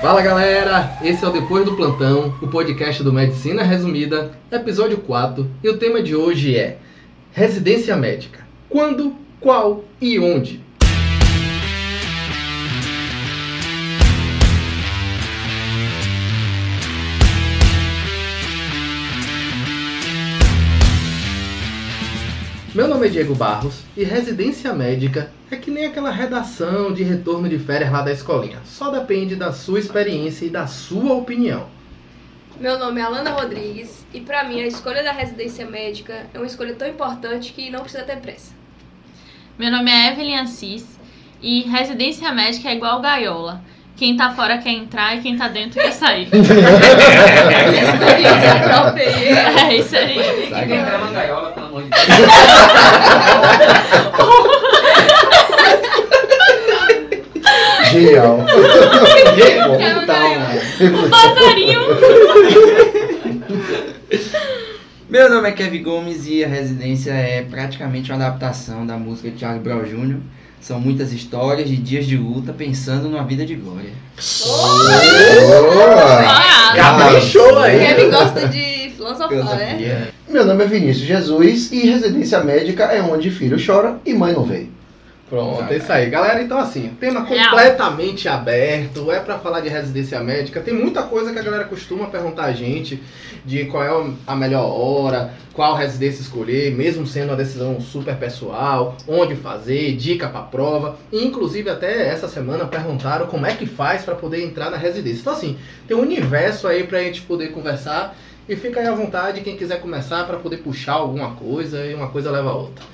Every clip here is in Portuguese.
Fala galera, esse é o Depois do Plantão, o podcast do Medicina Resumida, episódio 4, e o tema de hoje é Residência Médica. Quando, qual e onde? Meu nome é Diego Barros e residência médica é que nem aquela redação de retorno de férias lá da escolinha. Só depende da sua experiência e da sua opinião. Meu nome é Alana Rodrigues e para mim a escolha da residência médica é uma escolha tão importante que não precisa ter pressa. Meu nome é Evelyn Assis e residência médica é igual gaiola. Quem tá fora quer entrar e quem tá dentro quer sair. Experiência própria aí. É isso aí. Quem entrar na gaiola, pelo amor de Deus. Genial. Então, passarinho. Meu nome é Kevin Gomes e a residência é praticamente uma adaptação da música de Charlie Brown Jr. São muitas histórias de dias de luta pensando numa vida de glória. Bora. caprichou aí. Kevin gosta de filosofar, né? Meu nome é Vinícius Jesus e residência médica é onde filho chora e mãe não veio. Pronto, é isso aí. Galera, então assim, tema Real. completamente aberto, é pra falar de residência médica. Tem muita coisa que a galera costuma perguntar a gente de qual é a melhor hora, qual residência escolher, mesmo sendo uma decisão super pessoal, onde fazer, dica pra prova. Inclusive até essa semana perguntaram como é que faz pra poder entrar na residência. Então assim, tem um universo aí pra gente poder conversar. E fica aí à vontade quem quiser começar pra poder puxar alguma coisa e uma coisa leva a outra.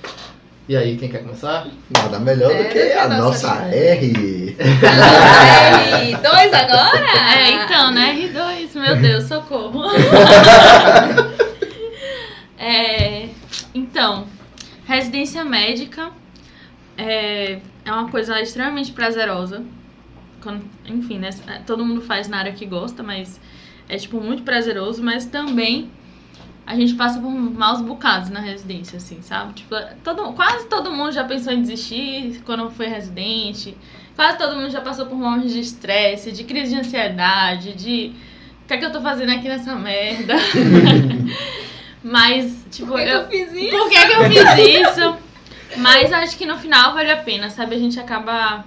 E aí, quem quer começar? Nada melhor É, do que a nossa nossa. R. R, dois agora? É, então, né? R2, meu Deus, socorro. É, então, residência médica é, é uma coisa extremamente prazerosa. Quando- enfim, né? Todo mundo faz na área que gosta, mas é tipo muito prazeroso, mas também a gente passa por maus bocados na residência, assim, sabe? Tipo, todo, quase todo mundo já pensou em desistir quando foi residente. Quase todo mundo já passou por momentos de estresse, de crise de ansiedade, de o que é que eu tô fazendo aqui nessa merda? Mas, tipo, Por que, que eu, eu fiz isso? por que, que eu fiz isso? Mas acho que no final vale a pena, sabe? A gente acaba.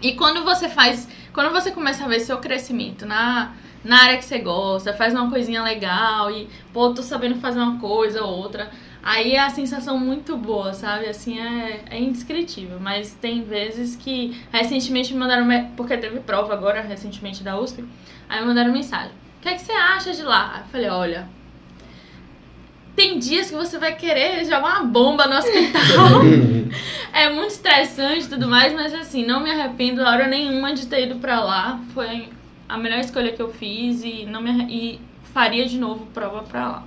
E quando você faz. Quando você começa a ver seu crescimento na, na área que você gosta, faz uma coisinha legal e, pô, tô sabendo fazer uma coisa ou outra. Aí é a sensação muito boa, sabe? Assim, é, é indescritível. Mas tem vezes que. Recentemente me mandaram. Porque teve prova agora, recentemente da USP. Aí me mandaram mensagem. O que, é que você acha de lá? Eu falei, olha. Tem dias que você vai querer jogar uma bomba no hospital. é muito estressante e tudo mais, mas assim, não me arrependo hora nenhuma de ter ido pra lá. Foi a melhor escolha que eu fiz e não me e faria de novo prova pra lá.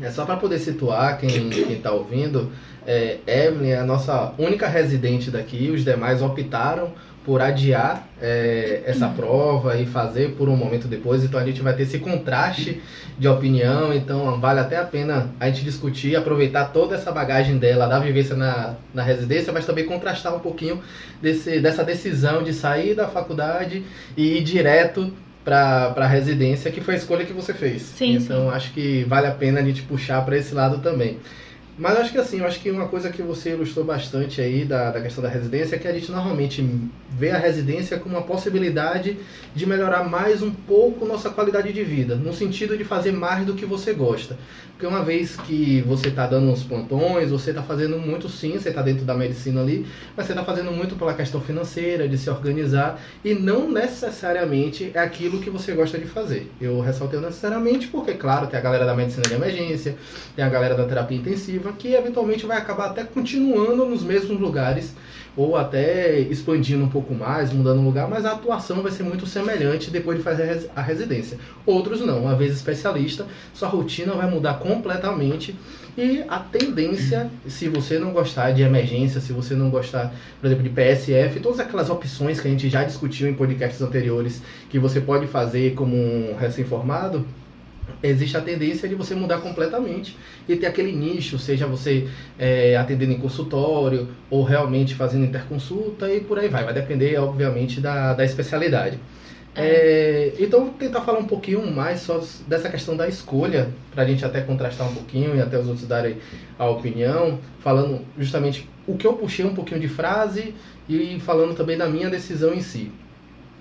É só para poder situar quem, quem tá ouvindo, é, Evelyn é a nossa única residente daqui, os demais optaram por adiar é, essa prova e fazer por um momento depois, então a gente vai ter esse contraste de opinião, então vale até a pena a gente discutir, aproveitar toda essa bagagem dela, da vivência na, na residência, mas também contrastar um pouquinho desse, dessa decisão de sair da faculdade e ir direto para a residência, que foi a escolha que você fez. Sim, então acho que vale a pena a gente puxar para esse lado também. Mas acho que assim, eu acho que uma coisa que você ilustrou bastante aí da, da questão da residência é que a gente normalmente vê a residência como uma possibilidade de melhorar mais um pouco nossa qualidade de vida, no sentido de fazer mais do que você gosta. Porque uma vez que você está dando uns plantões, você está fazendo muito sim, você está dentro da medicina ali, mas você está fazendo muito pela questão financeira, de se organizar, e não necessariamente é aquilo que você gosta de fazer. Eu ressaltei necessariamente porque, claro, tem a galera da medicina de emergência, tem a galera da terapia intensiva, que eventualmente vai acabar até continuando nos mesmos lugares, ou até expandindo um pouco mais, mudando lugar, mas a atuação vai ser muito semelhante depois de fazer a residência. Outros não, uma vez especialista, sua rotina vai mudar completamente e a tendência, se você não gostar de emergência, se você não gostar, por exemplo, de PSF, todas aquelas opções que a gente já discutiu em podcasts anteriores que você pode fazer como um recém-formado, existe a tendência de você mudar completamente e ter aquele nicho, seja você é, atendendo em consultório ou realmente fazendo interconsulta e por aí vai. Vai depender, obviamente, da, da especialidade. É, então, vou tentar falar um pouquinho mais só dessa questão da escolha, para a gente até contrastar um pouquinho e até os outros darem a opinião, falando justamente o que eu puxei um pouquinho de frase e falando também da minha decisão em si.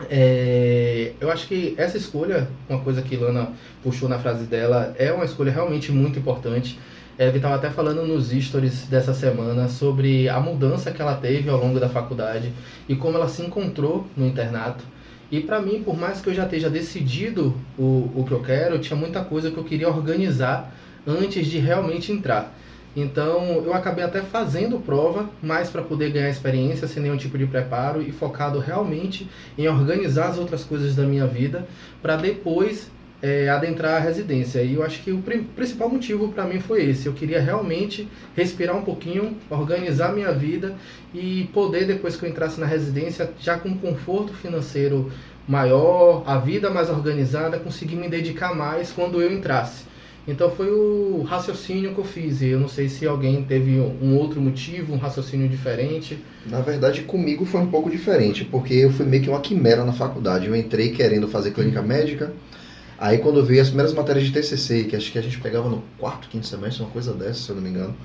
É, eu acho que essa escolha, uma coisa que Lana puxou na frase dela, é uma escolha realmente muito importante. É, estava até falando nos stories dessa semana sobre a mudança que ela teve ao longo da faculdade e como ela se encontrou no internato. E para mim, por mais que eu já esteja decidido o, o que eu quero, tinha muita coisa que eu queria organizar antes de realmente entrar. Então eu acabei até fazendo prova, mais para poder ganhar experiência, sem nenhum tipo de preparo e focado realmente em organizar as outras coisas da minha vida para depois é, adentrar a residência. E eu acho que o principal motivo para mim foi esse. Eu queria realmente respirar um pouquinho, organizar minha vida e poder, depois que eu entrasse na residência, já com um conforto financeiro maior, a vida mais organizada, conseguir me dedicar mais quando eu entrasse. Então foi o raciocínio que eu fiz. E eu não sei se alguém teve um outro motivo, um raciocínio diferente. Na verdade, comigo foi um pouco diferente, porque eu fui meio que uma quimera na faculdade. Eu entrei querendo fazer clínica médica. Aí quando eu vi as primeiras matérias de TCC, que acho que a gente pegava no quarto, quinto semestre, uma coisa dessa, se eu não me engano.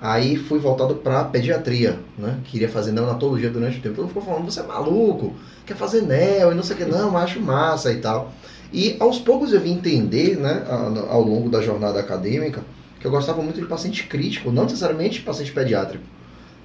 Aí fui voltado para pediatria, né? Queria fazer neonatologia durante o tempo. Todo mundo ficou falando, você é maluco, quer fazer neo e não sei o que, não, acho massa e tal. E aos poucos eu vim entender, né, ao longo da jornada acadêmica, que eu gostava muito de paciente crítico, não necessariamente paciente pediátrico.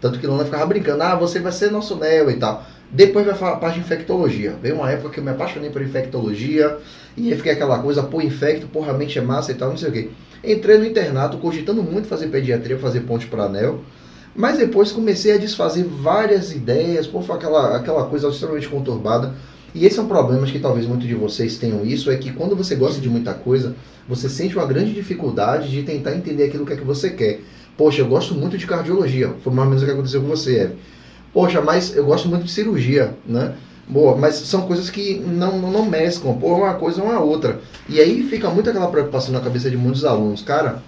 Tanto que Luna ficava brincando, ah, você vai ser nosso neo e tal. Depois vai falar a parte de infectologia. Veio uma época que eu me apaixonei por infectologia, e aí fiquei aquela coisa, pô, infecto, porra, a mente é massa e tal, não sei o quê. Entrei no internato, cogitando muito fazer pediatria, fazer ponte para anel. Mas depois comecei a desfazer várias ideias, pô, foi aquela, aquela coisa extremamente conturbada. E esse é um problema que talvez muitos de vocês tenham isso, é que quando você gosta de muita coisa, você sente uma grande dificuldade de tentar entender aquilo que é que você quer. Poxa, eu gosto muito de cardiologia, foi mais ou menos o que aconteceu com você, Eve. Poxa, mas eu gosto muito de cirurgia, né? Boa, mas são coisas que não, não, não mesclam, pô, uma coisa ou uma outra. E aí fica muito aquela preocupação na cabeça de muitos alunos, cara,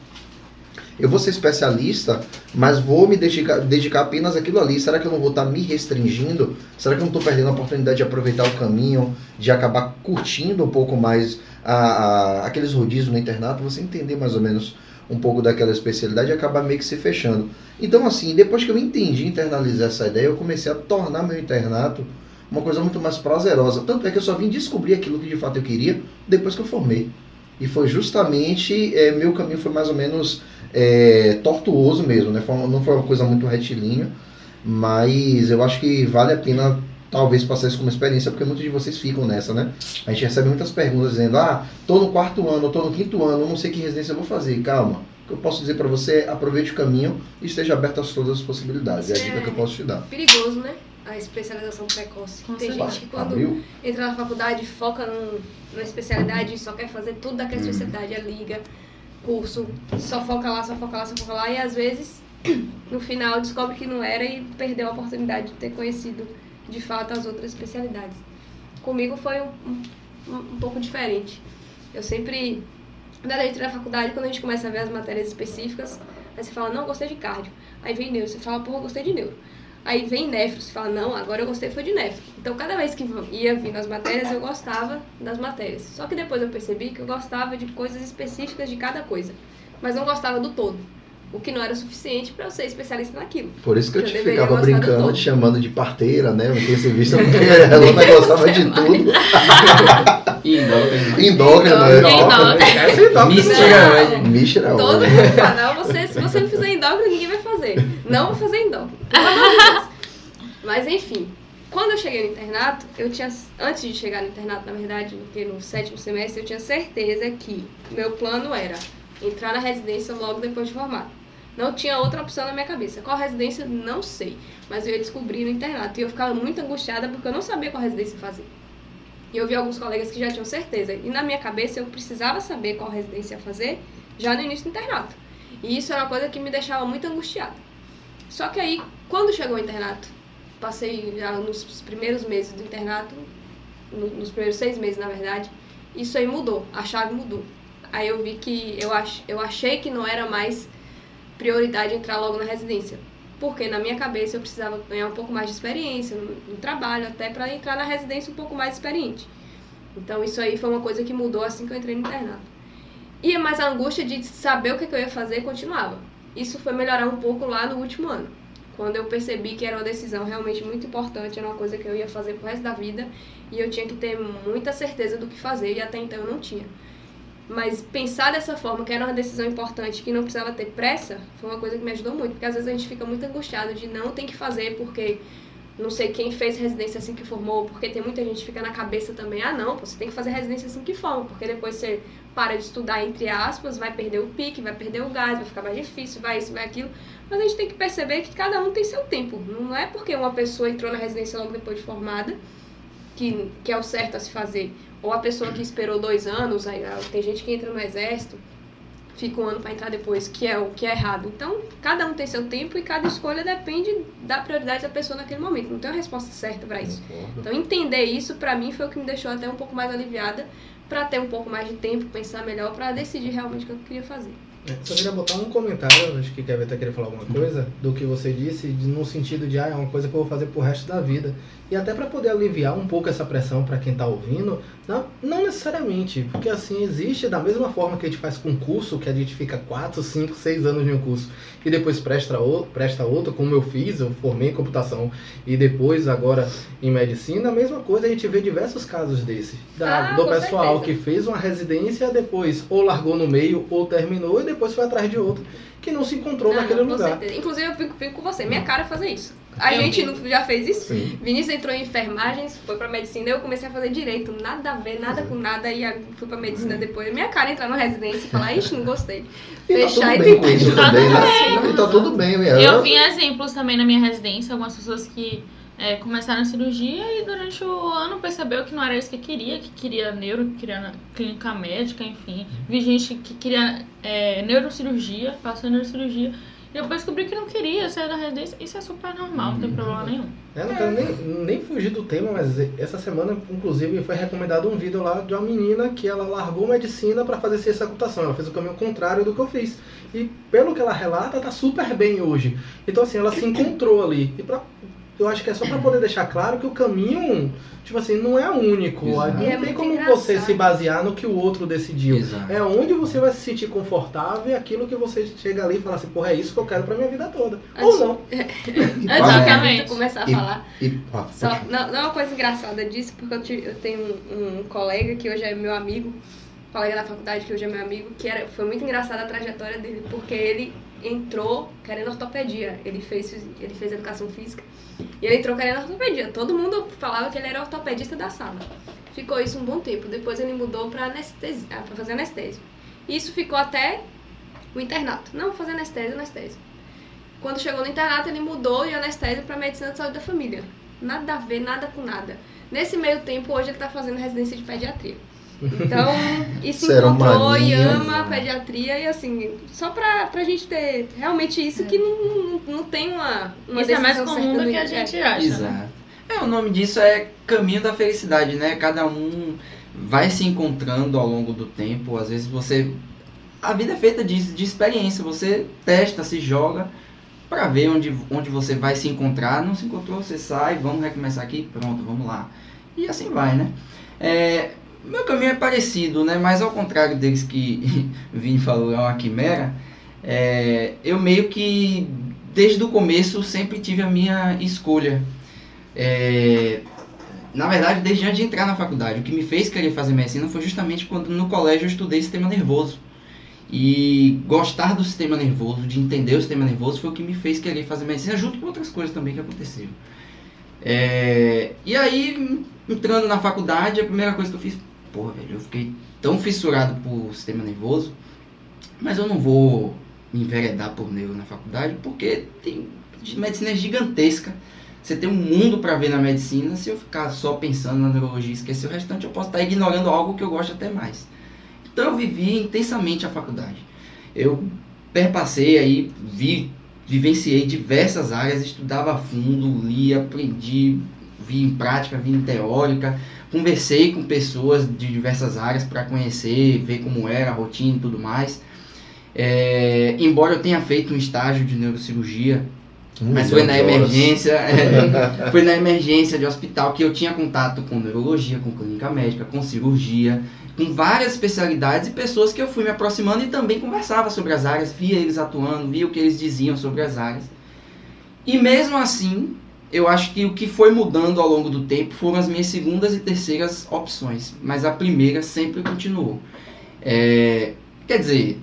eu vou ser especialista, mas vou me dedicar, dedicar apenas aquilo ali. Será que eu não vou estar me restringindo? Será que eu não estou perdendo a oportunidade de aproveitar o caminho, de acabar curtindo um pouco mais a, a, aqueles rodízios no internato? Você entender mais ou menos um pouco daquela especialidade e acabar meio que se fechando. Então, assim, depois que eu entendi internalizar essa ideia, eu comecei a tornar meu internato uma coisa muito mais prazerosa. Tanto é que eu só vim descobrir aquilo que de fato eu queria depois que eu formei. E foi justamente, é, meu caminho foi mais ou menos é, tortuoso mesmo, né? não foi uma coisa muito retilínea, mas eu acho que vale a pena talvez passar isso como experiência, porque muitos de vocês ficam nessa, né? A gente recebe muitas perguntas dizendo, ah, tô no quarto ano, tô no quinto ano, não sei que residência eu vou fazer. Calma. O que eu posso dizer para você é aproveite o caminho e esteja aberto a todas as possibilidades. Isso é a dica é que eu posso te dar. Perigoso, né? A especialização precoce. Com Tem gente que quando Abriu. entra na faculdade foca num, numa especialidade e só quer fazer tudo daquela hum. especialidade, a liga curso, só foca lá, só foca lá, só foca lá, e às vezes no final descobre que não era e perdeu a oportunidade de ter conhecido de fato as outras especialidades. Comigo foi um, um, um pouco diferente. Eu sempre, na dentro da faculdade, quando a gente começa a ver as matérias específicas, aí você fala, não, gostei de cardio. Aí vem neuro, você fala, pô, gostei de neuro. Aí vem nefro, você fala, não, agora eu gostei foi de nefro. Então cada vez que ia vir nas matérias, eu gostava das matérias. Só que depois eu percebi que eu gostava de coisas específicas de cada coisa, mas não gostava do todo. O que não era suficiente para eu ser especialista naquilo. Por isso que eu, eu te ficava brincando, te chamando de parteira, né? Visto porque ela não gostava de tudo. Endócrino, né? Mística. Mística. Todo mundo fala, não, você, se você não fizer endócrino, ninguém vai fazer. Não vou fazer endócrino. Mas enfim, quando eu cheguei no internato, eu tinha, antes de chegar no internato, na verdade, porque no sétimo semestre, eu tinha certeza que meu plano era entrar na residência logo depois de formado. Não tinha outra opção na minha cabeça. Qual residência? Não sei. Mas eu ia descobrir no internato. E eu ficava muito angustiada porque eu não sabia qual residência fazer. E eu vi alguns colegas que já tinham certeza. E na minha cabeça eu precisava saber qual residência fazer já no início do internato. E isso era uma coisa que me deixava muito angustiada. Só que aí, quando chegou o internato, passei já nos primeiros meses do internato, no, nos primeiros seis meses, na verdade, isso aí mudou, a chave mudou. Aí eu vi que eu, ach, eu achei que não era mais prioridade entrar logo na residência. Porque na minha cabeça eu precisava ganhar um pouco mais de experiência no, no trabalho, até para entrar na residência um pouco mais experiente. Então isso aí foi uma coisa que mudou assim que eu entrei no internato. E mais a angústia de saber o que, eu ia fazer continuava. Isso foi melhorar um pouco lá no último ano. Quando eu percebi que era uma decisão realmente muito importante, era uma coisa que eu ia fazer pro resto da vida e eu tinha que ter muita certeza do que fazer e até então eu não tinha. Mas pensar dessa forma, que era uma decisão importante, que não precisava ter pressa, foi uma coisa que me ajudou muito, porque às vezes a gente fica muito angustiado de não ter que fazer porque não sei quem fez residência assim que formou, porque tem muita gente que fica na cabeça também, ah não, você tem que fazer residência assim que forma, porque depois você para de estudar, entre aspas, vai perder o pique, vai perder o gás, vai ficar mais difícil, vai isso, vai aquilo. Mas a gente tem que perceber que cada um tem seu tempo. Não é porque uma pessoa entrou na residência logo depois de formada que, que é o certo a se fazer. Ou a pessoa que esperou dois anos, aí, ah, tem gente que entra no exército, fica um ano para entrar depois, que é o que é errado. Então, cada um tem seu tempo e cada escolha depende da prioridade da pessoa naquele momento. Não tem uma resposta certa para isso. Então, entender isso para mim foi o que me deixou até um pouco mais aliviada para ter um pouco mais de tempo, pensar melhor, para decidir realmente o que eu queria fazer. É, só queria botar um comentário, acho que Kevin até querer falar alguma coisa, do que você disse, no sentido de, ah, é uma coisa que eu vou fazer pro resto da vida. E até para poder aliviar um pouco essa pressão para quem está ouvindo, não, não necessariamente, porque assim existe da mesma forma que a gente faz com curso, que a gente fica 4, 5, 6 anos em um curso e depois presta, outro, presta outro, como eu fiz, eu formei em computação e depois agora em medicina, a mesma coisa, a gente vê diversos casos desses. Da, ah, do pessoal certeza. que fez uma residência depois ou largou no meio ou terminou e depois foi atrás de outro que não se encontrou não, naquele lugar. Certeza. Inclusive eu fico, fico com você, minha cara é fazer isso. A eu gente não, já fez isso. Sim. Vinícius entrou em enfermagem, foi pra medicina, eu comecei a fazer direito, nada a ver, nada com nada, e fui pra medicina depois. Minha cara entrar na residência e falar, ixi, não gostei. E tá Fechar tá e tentar. Isso também, né? E tá tudo bem, minha. Eu vi exemplos também na minha residência, algumas pessoas que é, começaram a cirurgia e durante o ano percebeu que não era isso que queria, que queria neuro, que queria clínica médica, enfim. Vi gente que queria é, neurocirurgia, passou em neurocirurgia. E depois descobri que não queria sair da residência. Isso é super normal, não tem uhum. problema nenhum. É, não quero nem, nem fugir do tema, mas essa semana, inclusive, foi recomendado um vídeo lá de uma menina que ela largou medicina para fazer ciência da computação. Ela fez o caminho contrário do que eu fiz. E pelo que ela relata, tá super bem hoje. Então, assim, ela se encontrou ali. E pra eu acho que é só para poder deixar claro que o caminho, tipo assim, não é único. Exato. Não é tem como engraçado. você se basear no que o outro decidiu. Exato. É onde você vai se sentir confortável e aquilo que você chega ali e fala assim, porra, é isso que eu quero pra minha vida toda. Ou não. Exatamente. começar a falar. E, e, só, não, não é uma coisa engraçada disso, porque eu, eu tenho um, um colega que hoje é meu amigo, colega da faculdade que hoje é meu amigo, que era, foi muito engraçada a trajetória dele, porque ele entrou querendo ortopedia. Ele fez, ele fez educação física. E ele entrou querendo ortopedia. Todo mundo falava que ele era ortopedista da sala. Ficou isso um bom tempo. Depois ele mudou para anestesia, ah, para fazer anestesia. Isso ficou até o internato. Não, fazer anestesia, anestesia. Quando chegou no internato, ele mudou de anestesia para medicina de saúde da família. Nada a ver, nada com nada. Nesse meio tempo, hoje ele está fazendo residência de pediatria. Então, isso encontrou e ama a pediatria e assim, só pra, pra gente ter realmente isso que não, não, tem uma, uma Isso é mais comum do que a gente acha. Né? Exato. É, o nome disso é caminho da felicidade, né? Cada um vai se encontrando ao longo do tempo. Às vezes você. A vida é feita de, de experiência. Você testa, se joga para ver onde, onde você vai se encontrar. Não se encontrou, você sai, vamos recomeçar aqui, pronto, vamos lá. E assim vai, né? É, meu caminho é parecido, né? Mas ao contrário deles que Vini falou, é uma quimera. É, eu meio que, desde o começo, sempre tive a minha escolha. É, na verdade, desde antes de entrar na faculdade. O que me fez querer fazer medicina foi justamente quando no colégio eu estudei sistema nervoso. E gostar do sistema nervoso, de entender o sistema nervoso, foi o que me fez querer fazer medicina, junto com outras coisas também que aconteceram. É, e aí, entrando na faculdade, a primeira coisa que eu fiz, porra, velho, eu fiquei tão fissurado por sistema nervoso, mas eu não vou me enveredar por neuro na faculdade, porque tem medicina é gigantesca. Você tem um mundo para ver na medicina. Se eu ficar só pensando na neurologia e esquecer o restante, eu posso estar ignorando algo que eu gosto até mais. Então eu vivi intensamente a faculdade. Eu perpassei aí, vi, vivenciei diversas áreas, estudava a fundo, li, aprendi, vi em prática, vi em teórica, conversei com pessoas de diversas áreas para conhecer, ver como era a rotina e tudo mais. É, embora eu tenha feito um estágio de neurocirurgia Um Mas foi na emergência, é, foi na emergência de hospital que eu tinha contato com neurologia, com clínica médica, com cirurgia, com várias especialidades e pessoas que eu fui me aproximando e também conversava sobre as áreas, via eles atuando, via o que eles diziam sobre as áreas. E mesmo assim, eu acho que o que foi mudando ao longo do tempo foram as minhas segundas e terceiras opções, mas a primeira sempre continuou. É, quer dizer,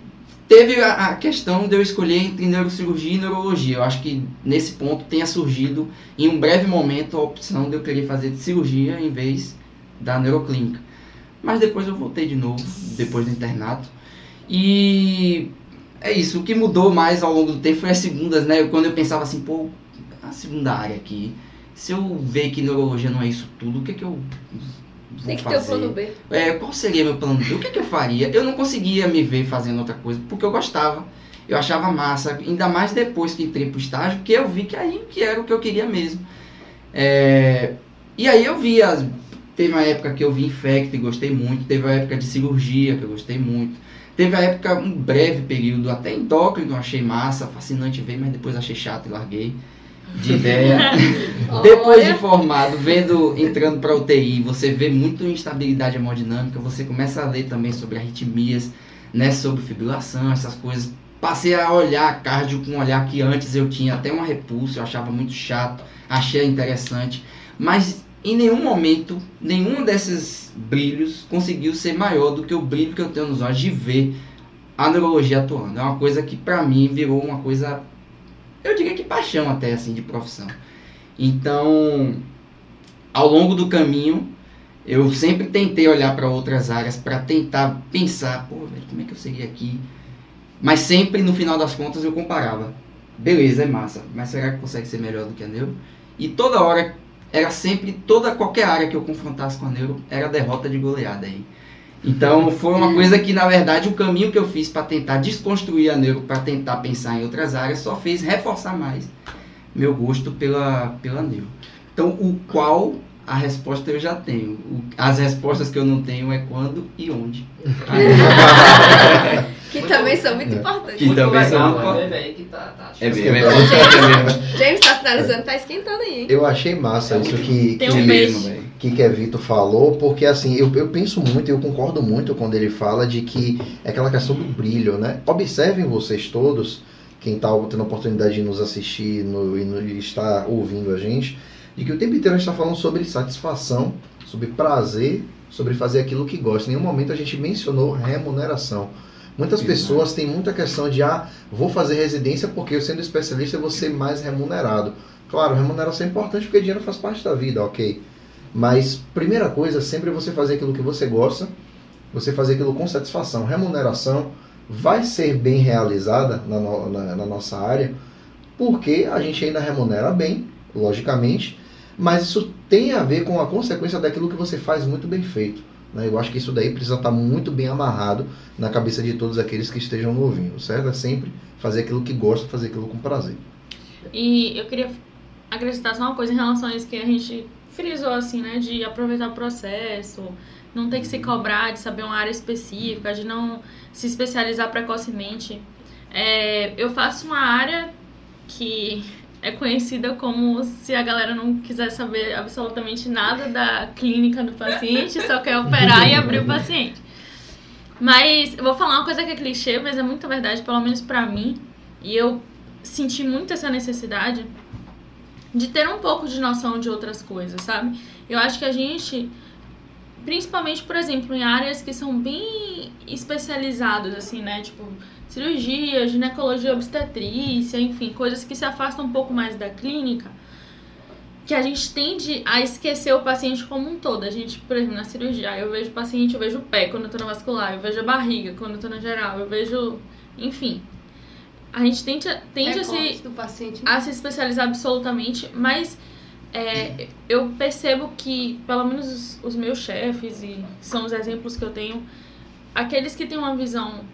teve a, a, questão de eu escolher entre neurocirurgia e neurologia. Eu acho que nesse ponto tenha surgido, em um breve momento, a opção de eu querer fazer cirurgia em vez da neuroclínica. Mas depois eu voltei de novo, depois do internato. E é isso, o que mudou mais ao longo do tempo foi as segundas, né? Quando eu pensava assim, pô, segunda área aqui, se eu ver que neurologia não é isso tudo, o que é que eu vou Tem que fazer? ter o plano B. É, qual seria meu plano B? O que é que eu faria? Eu não conseguia me ver fazendo outra coisa, porque eu gostava. Eu achava massa, ainda mais depois que entrei pro estágio, porque eu vi que aí que era o que eu queria mesmo. É, e aí eu vi as, Teve uma época que eu vi infecto e gostei muito. Teve uma época de cirurgia que eu gostei muito. Teve a época, um breve período, até endócrino eu achei massa, fascinante ver, mas depois achei chato e larguei de ideia. depois de formado, vendo, entrando para UTI, você vê muito instabilidade hemodinâmica, você começa a ler também sobre arritmias, né, sobre fibrilação, essas coisas. Passei a olhar cardio com um olhar que antes eu tinha até uma repulsa, eu achava muito chato, achei interessante, mas em nenhum momento, nenhum desses brilhos conseguiu ser maior do que o brilho que eu tenho nos olhos de ver a neurologia atuando. É uma coisa que para mim virou uma coisa, eu diria que paixão até assim de profissão. Então, ao longo do caminho, eu sempre tentei olhar para outras áreas para tentar pensar, pô, velho, como é que eu seria aqui? Mas sempre no final das contas eu comparava. Beleza, é massa, mas será que consegue ser melhor do que a neuro? E toda hora era sempre, toda qualquer área que eu confrontasse com a neuro, era derrota de goleada aí. Então foi uma coisa que, na verdade, o caminho que eu fiz para tentar desconstruir a neuro, para tentar pensar em outras áreas, só fez reforçar mais meu gosto pela, pela neuro. Então, o qual a resposta eu já tenho. As respostas que eu não tenho é quando e onde. que também são muito importantes. Que também são muito importantes. Tá, tá é mesmo, é mesmo. James tá finalizando, tá esquentando aí. Eu achei massa isso que, Tem um beijo. que, que Vitor falou, porque assim, eu, eu penso muito, eu concordo muito quando ele fala de que é aquela questão do brilho, né? Observem vocês todos, quem está tendo a oportunidade de nos assistir no, e no, está ouvindo a gente, de que o tempo inteiro a gente está falando sobre satisfação, sobre prazer, sobre fazer aquilo que gosta. Em nenhum momento a gente mencionou remuneração. Muitas pessoas têm muita questão de, ah, vou fazer residência porque eu sendo especialista eu vou ser mais remunerado. Claro, remuneração é importante porque dinheiro faz parte da vida, ok. Mas, primeira coisa, sempre você fazer aquilo que você gosta, você fazer aquilo com satisfação. Remuneração vai ser bem realizada na, no, na, na nossa área, porque a gente ainda remunera bem, logicamente, mas isso tem a ver com a consequência daquilo que você faz muito bem feito. Né? Eu acho que isso daí precisa estar muito bem amarrado na cabeça de todos aqueles que estejam ouvindo, certo? É sempre fazer aquilo que gosta, fazer aquilo com prazer. E eu queria acrescentar só uma coisa em relação a isso que a gente frisou, assim, né? De aproveitar o processo, não ter que se cobrar de saber uma área específica, de não se especializar precocemente. É, eu faço uma área que é conhecida como se a galera não quiser saber absolutamente nada da clínica do paciente, só quer operar e abrir o paciente. Mas eu vou falar uma coisa que é clichê, mas é muito verdade, pelo menos pra mim. E eu senti muito essa necessidade de ter um pouco de noção de outras coisas, sabe? Eu acho que a gente, principalmente, por exemplo, em áreas que são bem especializadas, assim, né? Tipo, cirurgia, ginecologia obstetrícia, enfim, coisas que se afastam um pouco mais da clínica, que a gente tende a esquecer o paciente como um todo. A gente, por exemplo, na cirurgia, eu vejo o paciente, eu vejo o pé quando eu tô na vascular, eu vejo a barriga quando eu tô na geral, eu vejo, enfim. A gente tende, tende é a, se, paciente, né? a se especializar absolutamente, mas é, eu percebo que, pelo menos os, os meus chefes, e são os exemplos que eu tenho, aqueles que têm uma visão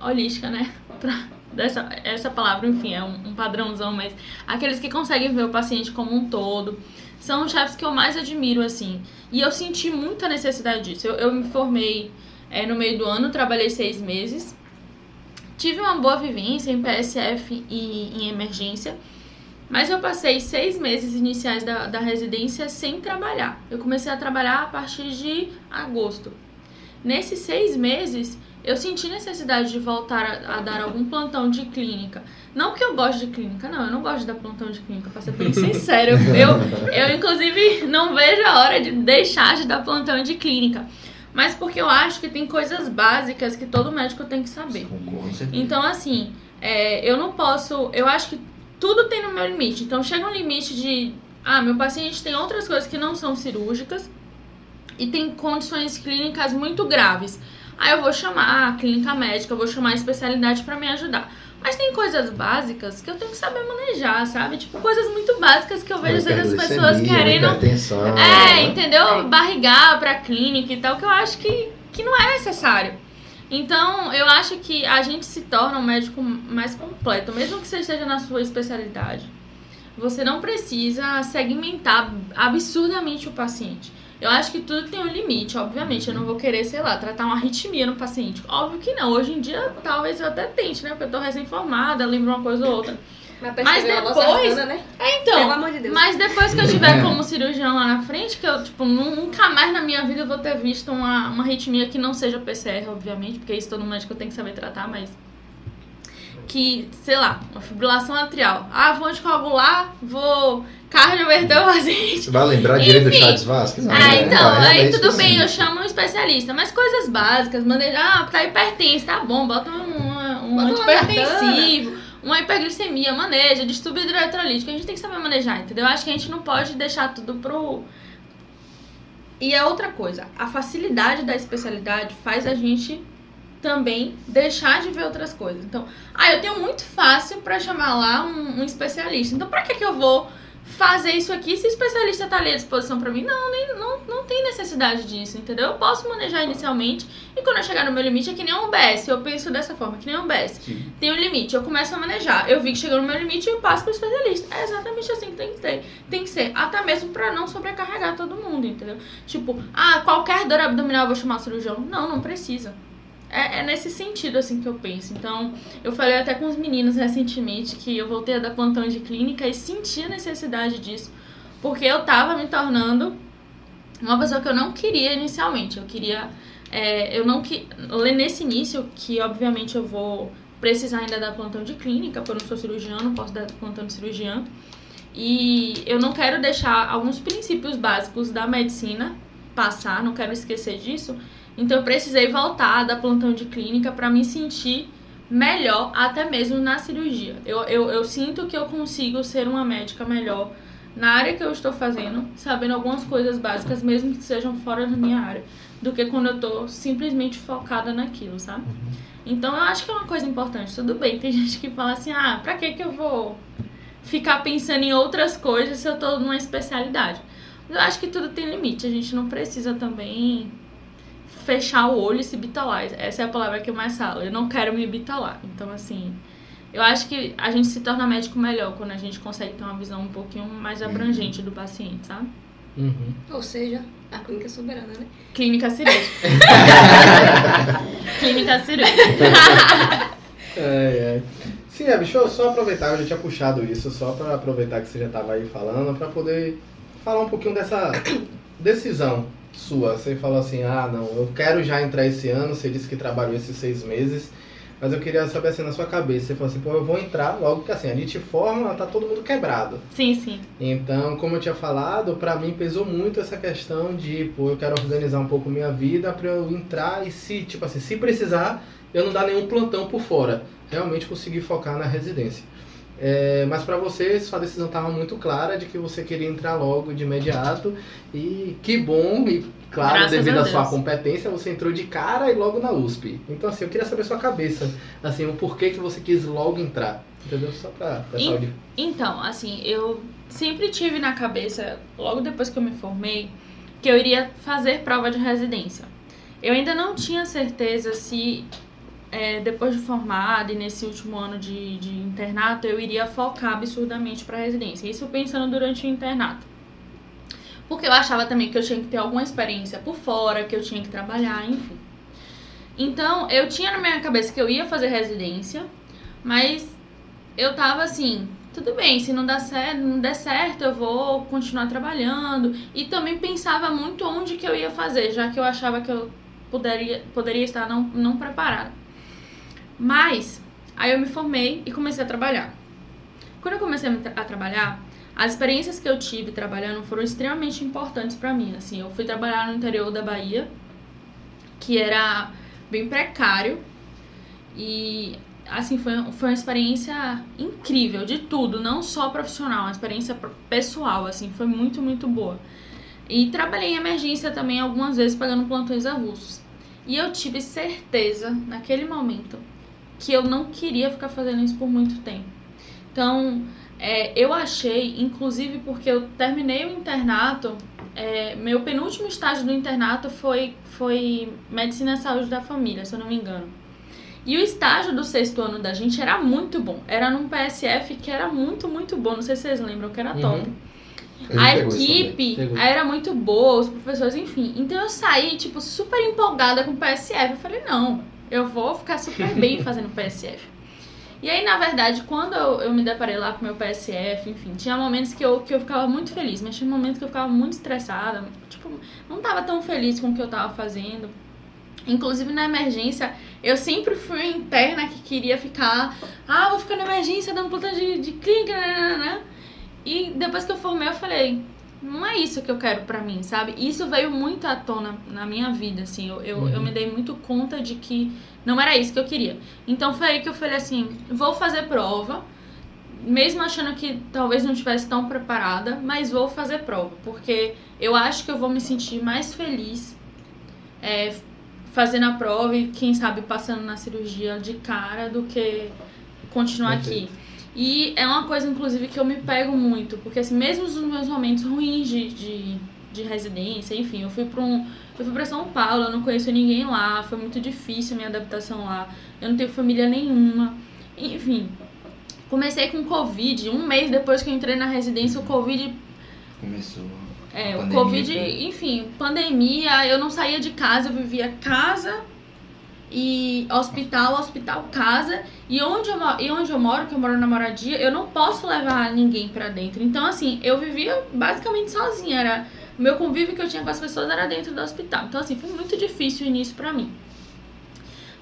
holística, né? Pra, dessa, essa palavra, enfim, é um, um, padrãozão, mas aqueles que conseguem ver o paciente como um todo são os chefes que eu mais admiro, assim. E eu senti muita necessidade disso. Eu, eu me formei é, no meio do ano, trabalhei seis meses, tive uma boa vivência em PSF e em emergência, Mas eu passei seis meses iniciais da, da residência sem trabalhar. Eu comecei a trabalhar a partir de agosto. Nesses seis meses, eu senti necessidade de voltar a, a, dar algum plantão de clínica. Não que eu goste de clínica, não, eu não gosto de dar plantão de clínica, pra ser bem sincero. Eu, eu, eu, inclusive, não vejo a hora de deixar de dar plantão de clínica. Mas porque eu acho que tem coisas básicas que todo médico tem que saber. Então, assim, é, eu não posso. Eu acho que tudo tem no meu limite. Então chega um limite de. Ah, meu paciente tem outras coisas que não são cirúrgicas e tem condições clínicas muito graves. Aí eu vou chamar a clínica médica, eu vou chamar a especialidade para me ajudar. Mas tem coisas básicas que eu tenho que saber manejar, sabe? Tipo, coisas muito básicas que eu vejo as pessoas querendo. É, né? entendeu? É. Barrigar pra clínica e tal, que eu acho que, que não é necessário. Então, eu acho que a gente se torna um médico mais completo, mesmo que você esteja na sua especialidade. Você não precisa segmentar absurdamente o paciente. Eu acho que tudo tem um limite, obviamente. Eu não vou querer, sei lá, tratar uma arritmia no paciente. Óbvio que não. Hoje em dia, talvez eu até tente, né? Porque eu tô recém-formada, lembro uma coisa ou outra. Mas depois. né? É, então. De mas depois que eu tiver como cirurgião lá na frente, que eu, tipo, nunca mais na minha vida eu vou ter visto uma, uma arritmia que não seja PCR, obviamente, porque isso todo médico tem que saber tratar, mas. Que, sei lá, uma fibrilação atrial. Ah, vou anticoagular, vou cardioverter o paciente. Você vai lembrar direito do Charles Vasquez? Não, ah, né? então, é, aí tudo bem, eu chamo um especialista. Mas coisas básicas, mandei, ah, tá hipertenso, tá bom, bota um, um antipertensivo uma hiperglicemia, maneja, distúrbio hidroeletrolítico, a gente tem que saber manejar, entendeu? Acho que a gente não pode deixar tudo pro. E é outra coisa, a facilidade da especialidade faz a gente também deixar de ver outras coisas. Então, ah, eu tenho muito fácil para chamar lá um, um especialista. Então, para que que eu vou fazer isso aqui se o especialista está ali à disposição para mim. Não, nem, não, não tem necessidade disso, entendeu? Eu posso manejar inicialmente e quando eu chegar no meu limite é que nem um UBS. Eu penso dessa forma, que nem um UBS. Sim. Tem um limite, eu começo a manejar. Eu vi que chegou no meu limite e eu passo para o especialista. É exatamente assim que tem que ter. Tem que ser, até mesmo para não sobrecarregar todo mundo, entendeu? Tipo, ah, qualquer dor abdominal eu vou chamar cirurgião. Não, não precisa. É, é, nesse sentido, assim, que eu penso. Então, eu falei até com os meninos recentemente que eu voltei a dar plantão de clínica e senti a necessidade disso. Porque eu tava me tornando uma pessoa que eu não queria inicialmente. Eu queria... É, eu não que nesse início que obviamente eu vou precisar ainda dar plantão de clínica, porque eu não sou cirurgiã, não posso dar plantão de cirurgiã. E eu não quero deixar alguns princípios básicos da medicina passar, não quero esquecer disso. Então eu precisei voltar da plantão de clínica para me sentir melhor, até mesmo na cirurgia. Eu, eu, eu sinto que eu consigo ser uma médica melhor na área que eu estou fazendo, sabendo algumas coisas básicas, mesmo que sejam fora da minha área, do que quando eu estou simplesmente focada naquilo, sabe? Uhum. Então eu acho que é uma coisa importante. Tudo bem, tem gente que fala assim: ah, pra que, que eu vou ficar pensando em outras coisas se eu estou numa especialidade? Mas eu acho que tudo tem limite, a gente não precisa também fechar o olho e se bitolar. Essa é a palavra que eu mais falo. Eu não quero me bitolar. Então, assim, eu acho que a gente se torna médico melhor quando a gente consegue ter uma visão um pouquinho mais uhum. abrangente uhum. do paciente, sabe? Uhum. Ou seja, a clínica soberana, né? Clínica cirúrgica. clínica cirúrgica. é, é. Sim, é, deixa eu só aproveitar, eu já tinha puxado isso, só para aproveitar que você já estava aí falando, para poder falar um pouquinho dessa decisão sua? Você falou assim, ah, não, eu quero já entrar esse ano, você disse que trabalhou esses seis meses, mas eu queria saber assim, na sua cabeça, você falou assim, pô, eu vou entrar logo que assim, a gente forma, tá todo mundo quebrado. Sim, sim. Então, como eu tinha falado, para mim pesou muito essa questão de, pô, eu quero organizar um pouco minha vida para eu entrar e se, tipo assim, se precisar, eu não dar nenhum plantão por fora. Realmente conseguir focar na residência. É, mas para você, sua decisão estava muito clara de que você queria entrar logo de imediato. E que bom, e claro, Graças devido à sua competência, você entrou de cara e logo na USP. Então, assim, eu queria saber sua cabeça, assim, o porquê que você quis logo entrar. Entendeu? Só pra pessoal de... Então, assim, eu sempre tive na cabeça, logo depois que eu me formei, que eu iria fazer prova de residência. Eu ainda não tinha certeza se é, depois de formada e nesse último ano de, de internato, eu iria focar absurdamente para residência. Isso pensando durante o internato. Porque eu achava também que eu tinha que ter alguma experiência por fora, que eu tinha que trabalhar, enfim. Então, eu tinha na minha cabeça que eu ia fazer residência, mas eu tava assim, tudo bem, se não, dá certo, não der certo, eu vou continuar trabalhando. E também pensava muito onde que eu ia fazer, já que eu achava que eu poderia, poderia estar não, não preparada. Mas, aí eu me formei e comecei a trabalhar. Quando eu comecei a trabalhar, as experiências que eu tive trabalhando foram extremamente importantes para mim. Assim, eu fui trabalhar no interior da Bahia, que era bem precário, e assim, foi, foi uma experiência incrível de tudo, não só profissional, uma experiência pessoal, assim, foi muito, muito boa. E trabalhei em emergência também algumas vezes pagando plantões avulsos. E eu tive certeza, naquele momento, que eu não queria ficar fazendo isso por muito tempo. Então, é, eu achei, inclusive porque eu terminei o internato, é, meu penúltimo estágio do internato foi, foi Medicina e Saúde da Família, se eu não me engano. E o estágio do sexto ano da gente era muito bom. Era num PSF que era muito, muito bom. Não sei se vocês lembram que era top. Uhum. A equipe era muito boa, os professores, enfim. Então eu saí, tipo, super empolgada com o PSF. Eu falei, não, eu vou ficar super bem fazendo PSF. E aí, na verdade, quando eu, eu me deparei lá com meu PSF, enfim, tinha momentos que eu, que eu ficava muito feliz, mas tinha momentos que eu ficava muito estressada. Tipo, não tava tão feliz com o que eu tava fazendo. Inclusive na emergência, eu sempre fui interna que queria ficar, ah, vou ficar na emergência dando plantão de, de clínica, né, né, né, né. E depois que eu formei, eu falei, não é isso que eu quero pra mim, sabe? Isso veio muito à tona na minha vida, assim. Eu, eu, uhum. eu, me dei muito conta de que não era isso que eu queria. Então foi aí que eu falei assim: vou fazer prova, mesmo achando que talvez não estivesse tão preparada, mas vou fazer prova, porque eu acho que eu vou me sentir mais feliz é, fazendo a prova e, quem sabe, passando na cirurgia de cara do que continuar aqui. E é uma coisa, inclusive, que eu me pego muito, porque assim, mesmo nos meus momentos ruins de, de, de residência, enfim, eu fui para um. Eu fui pra São Paulo, eu não conheço ninguém lá, foi muito difícil a minha adaptação lá, eu não tenho família nenhuma. Enfim, comecei com Covid, um mês depois que eu entrei na residência, o Covid. Começou. É, o Covid, enfim, pandemia, eu não saía de casa, eu vivia casa e hospital, hospital, casa. E onde eu, e onde eu moro, que eu moro na moradia, eu não posso levar ninguém para dentro. Então, assim, eu vivia basicamente sozinha. Era, o meu convívio que eu tinha com as pessoas era dentro do hospital. Então, assim, foi muito difícil o início pra mim.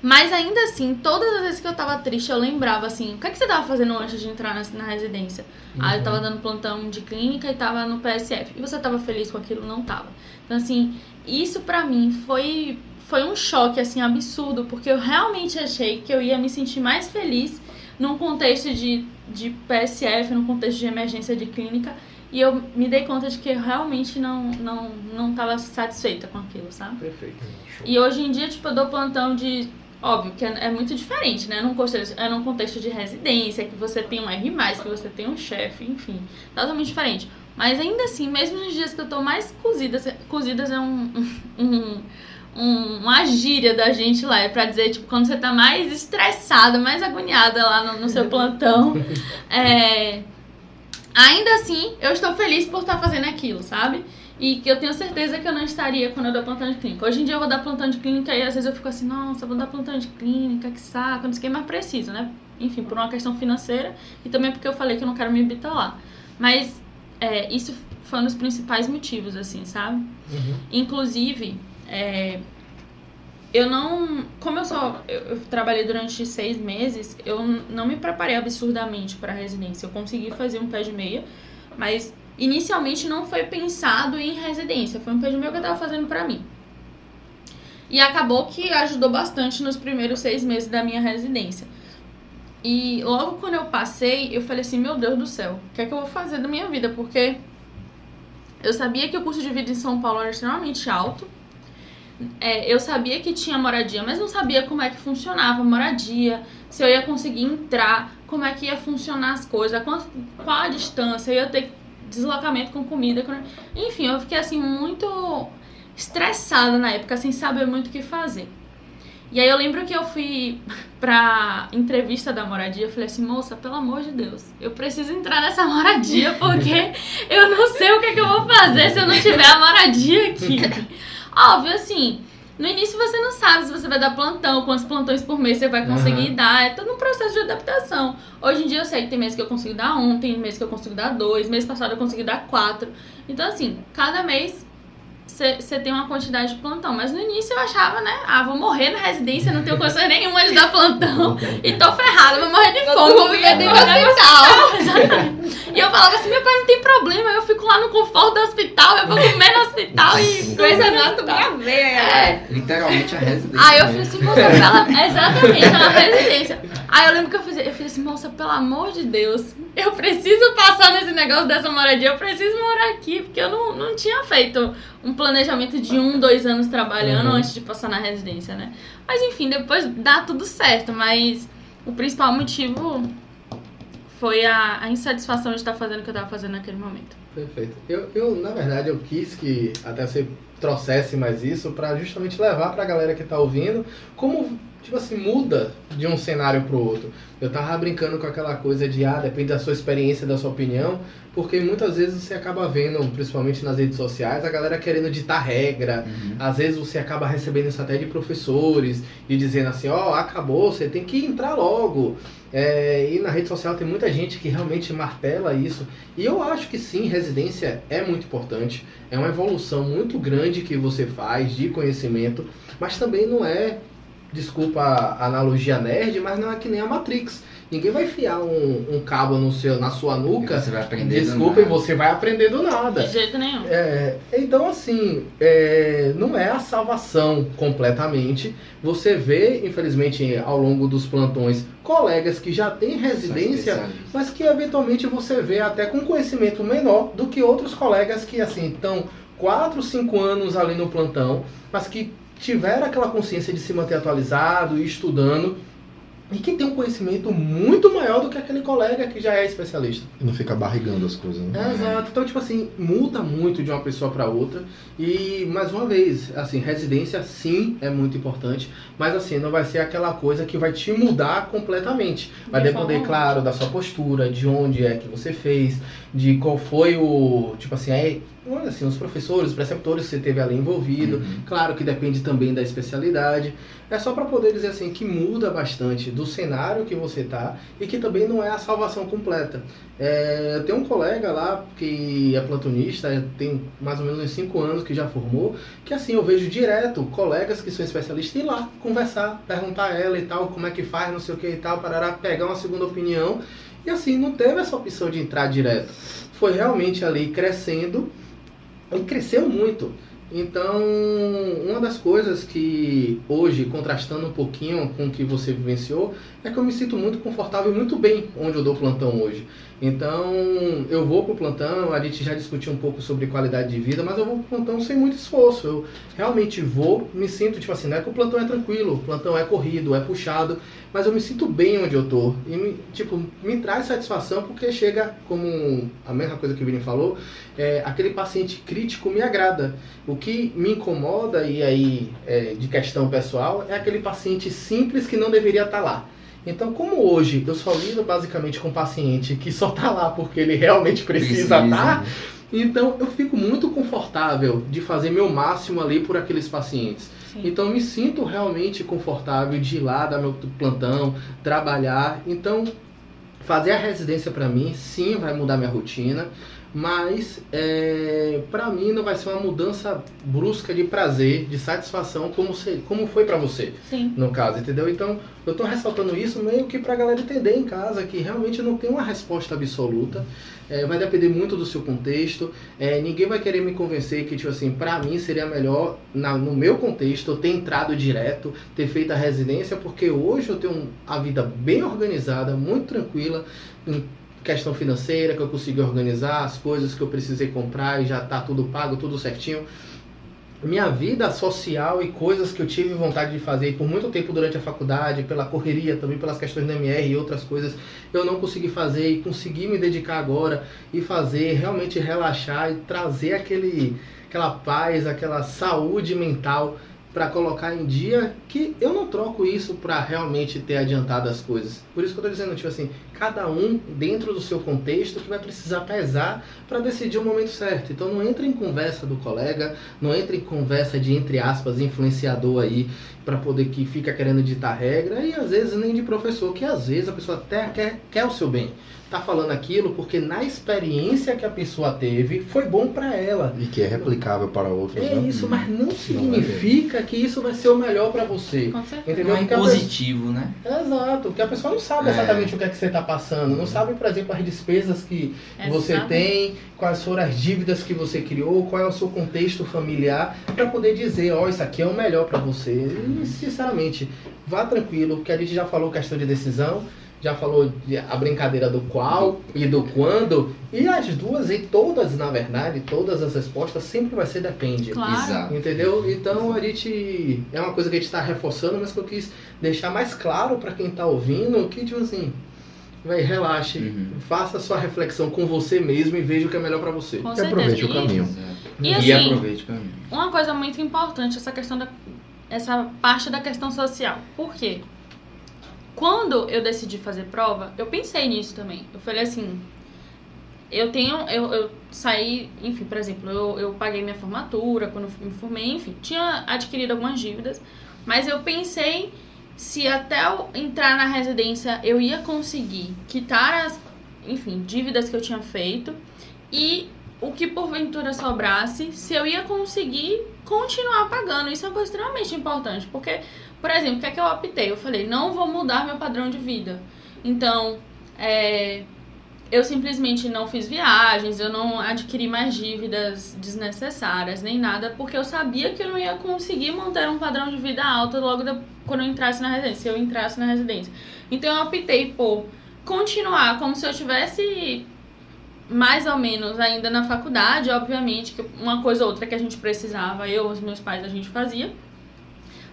Mas ainda assim, todas as vezes que eu tava triste, eu lembrava assim, o que, é que você tava fazendo antes de entrar na, na residência? Uhum. Ah, eu tava dando plantão de clínica e tava no PSF. E você tava feliz com aquilo? Não tava. Então, assim, isso pra mim foi foi um choque assim absurdo, porque eu realmente achei que eu ia me sentir mais feliz num contexto de, de PSF, num contexto de emergência de clínica, e eu me dei conta de que eu realmente não não não estava satisfeita com aquilo, sabe? Perfeito. E hoje em dia, tipo, eu dou plantão de Óbvio que é, é, muito diferente, né? Num contexto, é num contexto de residência, que você tem um R+, que você tem um chefe, enfim. Totalmente diferente. Mas ainda assim, mesmo nos dias que eu tô mais cozidas, cozidas é um, um, um, uma gíria da gente lá, é pra dizer, tipo, quando você tá mais estressada, mais agoniada lá no, no seu plantão. É, ainda assim, eu estou feliz por estar fazendo aquilo, sabe? E que eu tenho certeza que eu não estaria quando eu dou plantão de clínica. Hoje em dia eu vou dar plantão de clínica e às vezes eu fico assim, nossa, vou dar plantão de clínica, que saco, não sei o que, mas preciso, né? Enfim, por uma questão financeira e também porque eu falei que eu não quero me lá Mas é, isso foi um dos principais motivos, assim, sabe? Uhum. Inclusive, é, eu não. Como eu só. Eu, eu, trabalhei durante seis meses, eu não me preparei absurdamente para a residência. Eu consegui fazer um pé de meia, mas inicialmente não foi pensado em residência. Foi um pé de meia que eu estava fazendo para mim. E acabou que ajudou bastante nos primeiros seis meses da minha residência. E logo quando eu passei, eu falei assim: Meu Deus do céu, o que é que eu vou fazer da minha vida? Porque eu sabia que o custo de vida em São Paulo era extremamente alto é, eu sabia que tinha moradia, mas não sabia como é que funcionava a moradia, se eu ia conseguir entrar, como é que ia funcionar as coisas, qual, qual a distância, eu ia ter deslocamento com comida. Enfim, eu fiquei assim muito estressada na época, sem saber muito o que fazer. E aí eu lembro que eu fui pra entrevista da moradia, eu falei assim, moça, pelo amor de Deus, eu preciso entrar nessa moradia, porque eu não sei o que, é que eu vou fazer se eu não tiver a moradia aqui. Óbvio, assim, No início você não sabe se você vai dar plantão, quantos plantões por mês você vai conseguir uhum. dar. É todo um processo de adaptação. Hoje em dia eu sei que tem meses que eu consigo dar um, tem meses que eu consigo dar dois, mês passado eu consegui dar quatro. Então, assim, cada mês você tem uma quantidade de plantão. Mas no início eu achava, né? Ah, vou morrer na residência, não tenho condições nenhuma de dar plantão. e tô ferrada, vou morrer de fome, vou viver dentro do hospital. e eu falava assim, meu pai não tem problema, eu fico lá no conforto do hospital, eu vou comer no hospital e coisa nossa minha veia. É. Literalmente a residência. Aí eu falei assim, moça, pela... exatamente, na residência. Aí eu lembro que eu fiz, eu falei assim, moça, pelo amor de Deus, eu preciso passar nesse negócio dessa moradia, eu preciso morar aqui, porque eu não, não tinha feito um planejamento de um, dois anos trabalhando uhum. antes de passar na residência, né? Mas enfim, depois dá tudo certo, mas o principal motivo foi a, a insatisfação de estar fazendo o que eu estava fazendo naquele momento. Perfeito. Eu, eu, na verdade, eu quis que até você trouxesse mais isso para justamente levar para a galera que está ouvindo como tipo assim, muda de um cenário pro outro. Eu tava brincando com aquela coisa de, ah, depende da sua experiência, da sua opinião, porque muitas vezes você acaba vendo, principalmente nas redes sociais, a galera querendo ditar regra. Uhum. Às vezes você acaba recebendo isso até de professores, e dizendo assim, ó, oh, acabou, você tem que entrar logo. É, e na rede social tem muita gente que realmente martela isso. E eu acho que sim, residência é muito importante. É uma evolução muito grande que você faz de conhecimento, mas também não é desculpa a analogia nerd, mas não é que nem a Matrix. Ninguém vai enfiar um, um cabo no seu, na sua nuca. E você vai aprender Desculpa, e você vai aprender do nada. De jeito nenhum. É, então, assim, é, não é a salvação completamente. Você vê, infelizmente, ao longo dos plantões, colegas que já têm residência, mas que eventualmente você vê até com conhecimento menor do que outros colegas que, assim, estão 4, 5 anos ali no plantão, mas que tiver aquela consciência de se manter atualizado e estudando e que tem um conhecimento muito maior do que aquele colega que já é especialista. E não fica barrigando as coisas, né? É, exato. Então, tipo assim, muda muito de uma pessoa para outra. E, mais uma vez, assim, residência sim é muito importante, mas assim, não vai ser aquela coisa que vai te mudar completamente. Vai depender, claro, da sua postura, de onde é que você fez, de qual foi o, tipo assim, é, assim, os professores, os preceptores que você teve ali envolvido. Uhum. Claro que depende também da especialidade. É só para poder dizer assim que muda bastante do cenário que você tá e que também não é a salvação completa. É, eu tenho um colega lá que é plantonista, tem mais ou menos uns 5 anos que já formou, que assim eu vejo direto colegas que são especialistas ir lá conversar, perguntar a ela e tal, como é que faz, não sei o que e tal, para pegar uma segunda opinião. E assim, não teve essa opção de entrar direto. Foi realmente ali crescendo e cresceu muito. Então, uma das coisas que hoje, contrastando um pouquinho com o que você vivenciou, é que eu me sinto muito confortável e muito bem onde eu dou plantão hoje. Então, eu vou pro plantão, a gente já discutiu um pouco sobre qualidade de vida, mas eu vou pro plantão sem muito esforço. Eu realmente vou, me sinto, tipo assim, não é que o plantão é tranquilo, o plantão é corrido, é puxado, mas eu me sinto bem onde eu tô. E, me, tipo, me traz satisfação porque chega, como a mesma coisa que o Vini falou, é, aquele paciente crítico me agrada. O que me incomoda, e aí, é, de questão pessoal, é aquele paciente simples que não deveria estar tá lá. Então, como hoje eu só lido basicamente com paciente que só está lá porque ele realmente precisa estar, tá, então eu fico muito confortável de fazer meu máximo ali por aqueles pacientes. Sim. Então eu me sinto realmente confortável de ir lá dar meu plantão, trabalhar. Então fazer a residência para mim sim vai mudar minha rotina mas é, para mim não vai ser uma mudança brusca de prazer, de satisfação, como, se, como foi para você, Sim. no caso, entendeu? Então, eu tô ressaltando isso meio que pra galera entender em casa que realmente não tem uma resposta absoluta, é, vai depender muito do seu contexto, é, ninguém vai querer me convencer que, tipo assim, pra mim seria melhor, na, no meu contexto, eu ter entrado direto, ter feito a residência, porque hoje eu tenho a vida bem organizada, muito tranquila, questão financeira, que eu consegui organizar, as coisas que eu precisei comprar e já está tudo pago, tudo certinho. Minha vida social e coisas que eu tive vontade de fazer por muito tempo durante a faculdade, pela correria, também pelas questões da MR e outras coisas, eu não consegui fazer e consegui me dedicar agora e fazer, realmente relaxar e trazer aquele, aquela paz, aquela saúde mental para colocar em dia que eu não troco isso para realmente ter adiantado as coisas. Por isso que eu tô dizendo, tipo assim, cada um dentro do seu contexto que vai precisar pesar para decidir o momento certo. Então não entre em conversa do colega, não entre em conversa de entre aspas influenciador aí para poder que fica querendo ditar regra e às vezes nem de professor, que às vezes a pessoa até quer, quer o seu bem tá falando aquilo porque na experiência que a pessoa teve foi bom para ela. E que é replicável para outros. É né? isso, mas não significa que isso vai ser o melhor para você. Com certeza. Entendeu? Não é positivo, né? pessoa- Exato, porque a pessoa não sabe É. exatamente o que é que você está passando, não sabe, por exemplo, as despesas que você Exato. tem, quais foram as dívidas que você criou, qual é o seu contexto familiar, para poder dizer, ó, isso aqui é o melhor para você. E, sinceramente, vá tranquilo, porque a gente já falou questão de decisão, já falou de- a brincadeira do qual e do quando, e as duas, e todas, na verdade, todas as respostas sempre vai ser depende. Claro. Exato. Entendeu? Então a gente. É uma coisa que a gente está reforçando, mas que eu quis deixar mais claro para quem está ouvindo que, tipo assim, vai, relaxe, Uhum. faça a sua reflexão com você mesmo e veja o que é melhor para você. Com E certeza. aproveite o caminho. Exato. E E, assim- aproveite o caminho. Uma coisa muito importante, essa questão da. Essa parte da questão social. Por quê? Quando eu decidi fazer prova, eu pensei nisso também. Eu falei assim. Eu tenho. Eu, eu saí, enfim, por exemplo, eu, eu paguei minha formatura quando eu me formei, enfim, tinha adquirido algumas dívidas, mas eu pensei se até eu entrar na residência eu ia conseguir quitar as, enfim, dívidas que eu tinha feito e o que porventura sobrasse, se eu ia conseguir continuar pagando. Isso é uma coisa extremamente importante, porque, por exemplo, o que é que eu optei? Eu falei, não vou mudar meu padrão de vida. Então, é, eu simplesmente não fiz viagens, eu não adquiri mais dívidas desnecessárias, nem nada, porque eu sabia que eu não ia conseguir manter um padrão de vida alto logo da- quando eu entrasse na residência, se eu entrasse na residência. Então eu optei por continuar como se eu tivesse mais ou menos ainda na faculdade, obviamente, que uma coisa ou outra que a gente precisava, eu, os meus pais, a gente fazia.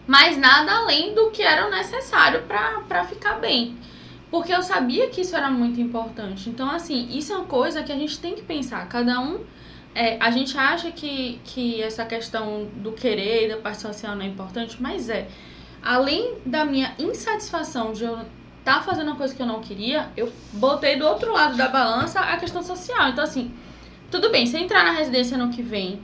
Mas nada além do que era necessário pra ficar bem. Porque eu sabia que isso era muito importante. Então, assim, isso é uma coisa que a gente tem que pensar. Cada um. é, a gente acha que, que essa questão do querer e da parte social não é importante, mas é. Além da minha insatisfação de eu estar fazendo uma coisa que eu não queria, eu botei do outro lado da balança a questão social. Então, assim, tudo bem, se entrar na residência ano que vem,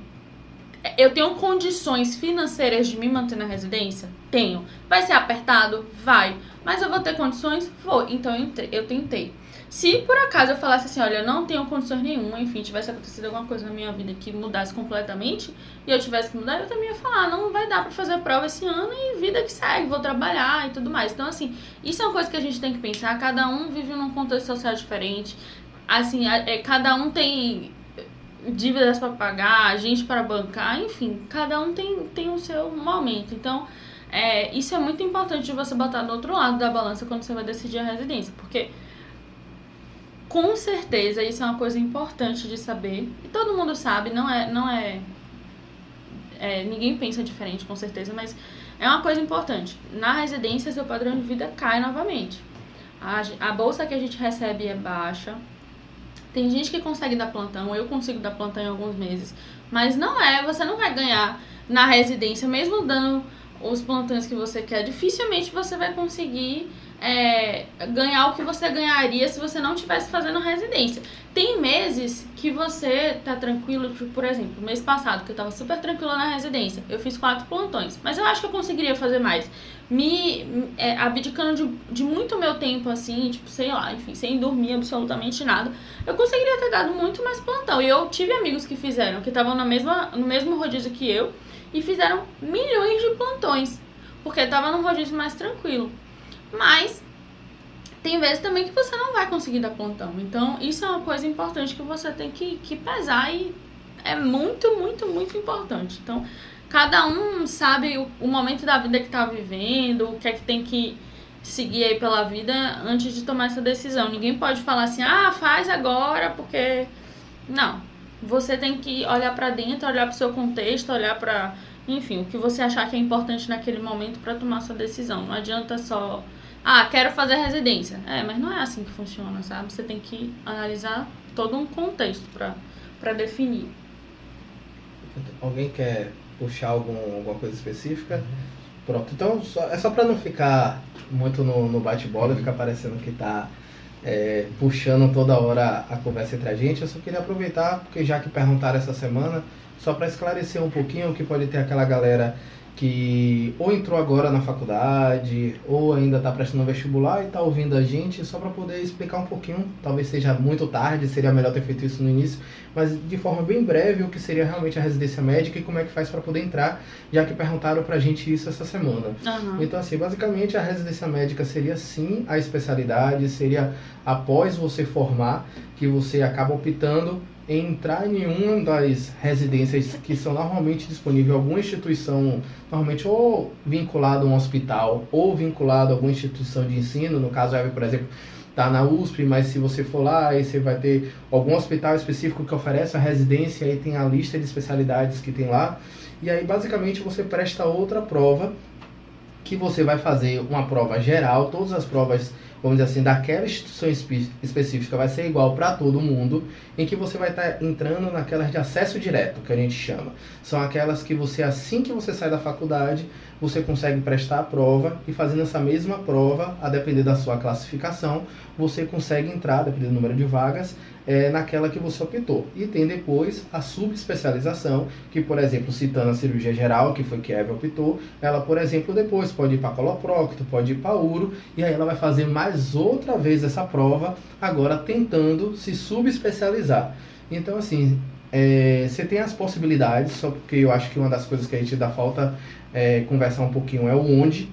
eu tenho condições financeiras de me manter na residência? Tenho. Vai ser apertado? Vai. Mas eu vou ter condições? Vou. Então eu tentei. Se por acaso eu falasse assim, olha, eu não tenho condições nenhuma, enfim, tivesse acontecido alguma coisa na minha vida que mudasse completamente e eu tivesse que mudar, eu também ia falar, não vai dar pra fazer a prova esse ano e vida que segue, vou trabalhar e tudo mais. Então, assim, isso é uma coisa que a gente tem que pensar, cada um vive num contexto social diferente. Assim, é, cada um tem dívidas para pagar, gente para bancar, enfim, cada um tem, tem o seu momento. Então, é, isso é muito importante de você botar do outro lado da balança quando você vai decidir a residência, porque com certeza isso é uma coisa importante de saber. E todo mundo sabe, não é, não é, é ninguém pensa diferente, com certeza, mas é uma coisa importante. Na residência, seu padrão de vida cai novamente. A, a bolsa que a gente recebe é baixa. Tem gente que consegue dar plantão, eu consigo dar plantão em alguns meses. Mas não é, você não vai ganhar na residência, mesmo dando os plantões que você quer. Dificilmente você vai conseguir é, ganhar o que você ganharia se você não estivesse fazendo residência. Tem meses que você tá tranquilo, tipo, por exemplo, mês passado, que eu tava super tranquila na residência, eu fiz quatro plantões, mas eu acho que eu conseguiria fazer mais. Me é, abdicando de, de muito meu tempo, assim, tipo, sei lá, enfim, sem dormir absolutamente nada, eu conseguiria ter dado muito mais plantão. E eu tive amigos que fizeram, que estavam no mesmo rodízio que eu, e fizeram milhões de plantões, porque tava num rodízio mais tranquilo. Mas tem vezes também que você não vai conseguir dar plantão. Então, isso é uma coisa importante que você tem que, que pesar e é muito, muito, muito importante. Então, cada um sabe o, o momento da vida que tá vivendo, o que é que tem que seguir aí pela vida antes de tomar essa decisão. Ninguém pode falar assim, ah, faz agora, porque. Não. Você tem que olhar pra dentro, olhar pro seu contexto, olhar pra. Enfim, o que você achar que é importante naquele momento para tomar sua decisão. Não adianta só ah, quero fazer residência. É, mas não é assim que funciona, sabe? Você tem que analisar todo um contexto pra, pra definir. Alguém quer puxar algum, alguma coisa específica? Pronto, então só, é só para não ficar muito no, no bate-bola, ficar parecendo que está é, puxando toda hora a conversa entre a gente, eu só queria aproveitar, porque já que perguntaram essa semana, só para esclarecer um pouquinho que pode ter aquela galera que ou entrou agora na faculdade ou ainda está prestando vestibular e está ouvindo a gente só para poder explicar um pouquinho, talvez seja muito tarde, seria melhor ter feito isso no início, mas de forma bem breve o que seria realmente a residência médica e como é que faz para poder entrar, já que perguntaram para a gente isso essa semana. Uhum. Então assim, basicamente a residência médica seria sim a especialidade, seria após você formar que você acaba optando entrar em uma das residências que são normalmente disponíveis alguma instituição, normalmente ou vinculado a um hospital ou vinculado a alguma instituição de ensino, no caso, por exemplo, está na USP, mas se você for lá, aí você vai ter algum hospital específico que oferece a residência, aí tem a lista de especialidades que tem lá, e aí basicamente você presta outra prova, que você vai fazer uma prova geral, todas as provas vamos dizer assim, daquela instituição espe específica vai ser igual para todo mundo, em que você vai estar tá entrando naquelas de acesso direto, que a gente chama. São aquelas que você, assim que você sai da faculdade, você consegue prestar a prova e fazendo essa mesma prova, a depender da sua classificação, você consegue entrar, dependendo do número de vagas, é, naquela que você optou. E tem depois a subespecialização, que, por exemplo, citando a cirurgia geral, que foi que a Eva optou, ela, por exemplo, depois pode ir para coloprocto, pode ir para uro, e aí ela vai fazer mais outra vez essa prova, agora tentando se subespecializar. Então, assim, é, você tem as possibilidades, só porque eu acho que uma das coisas que a gente dá falta é conversar um pouquinho é o onde,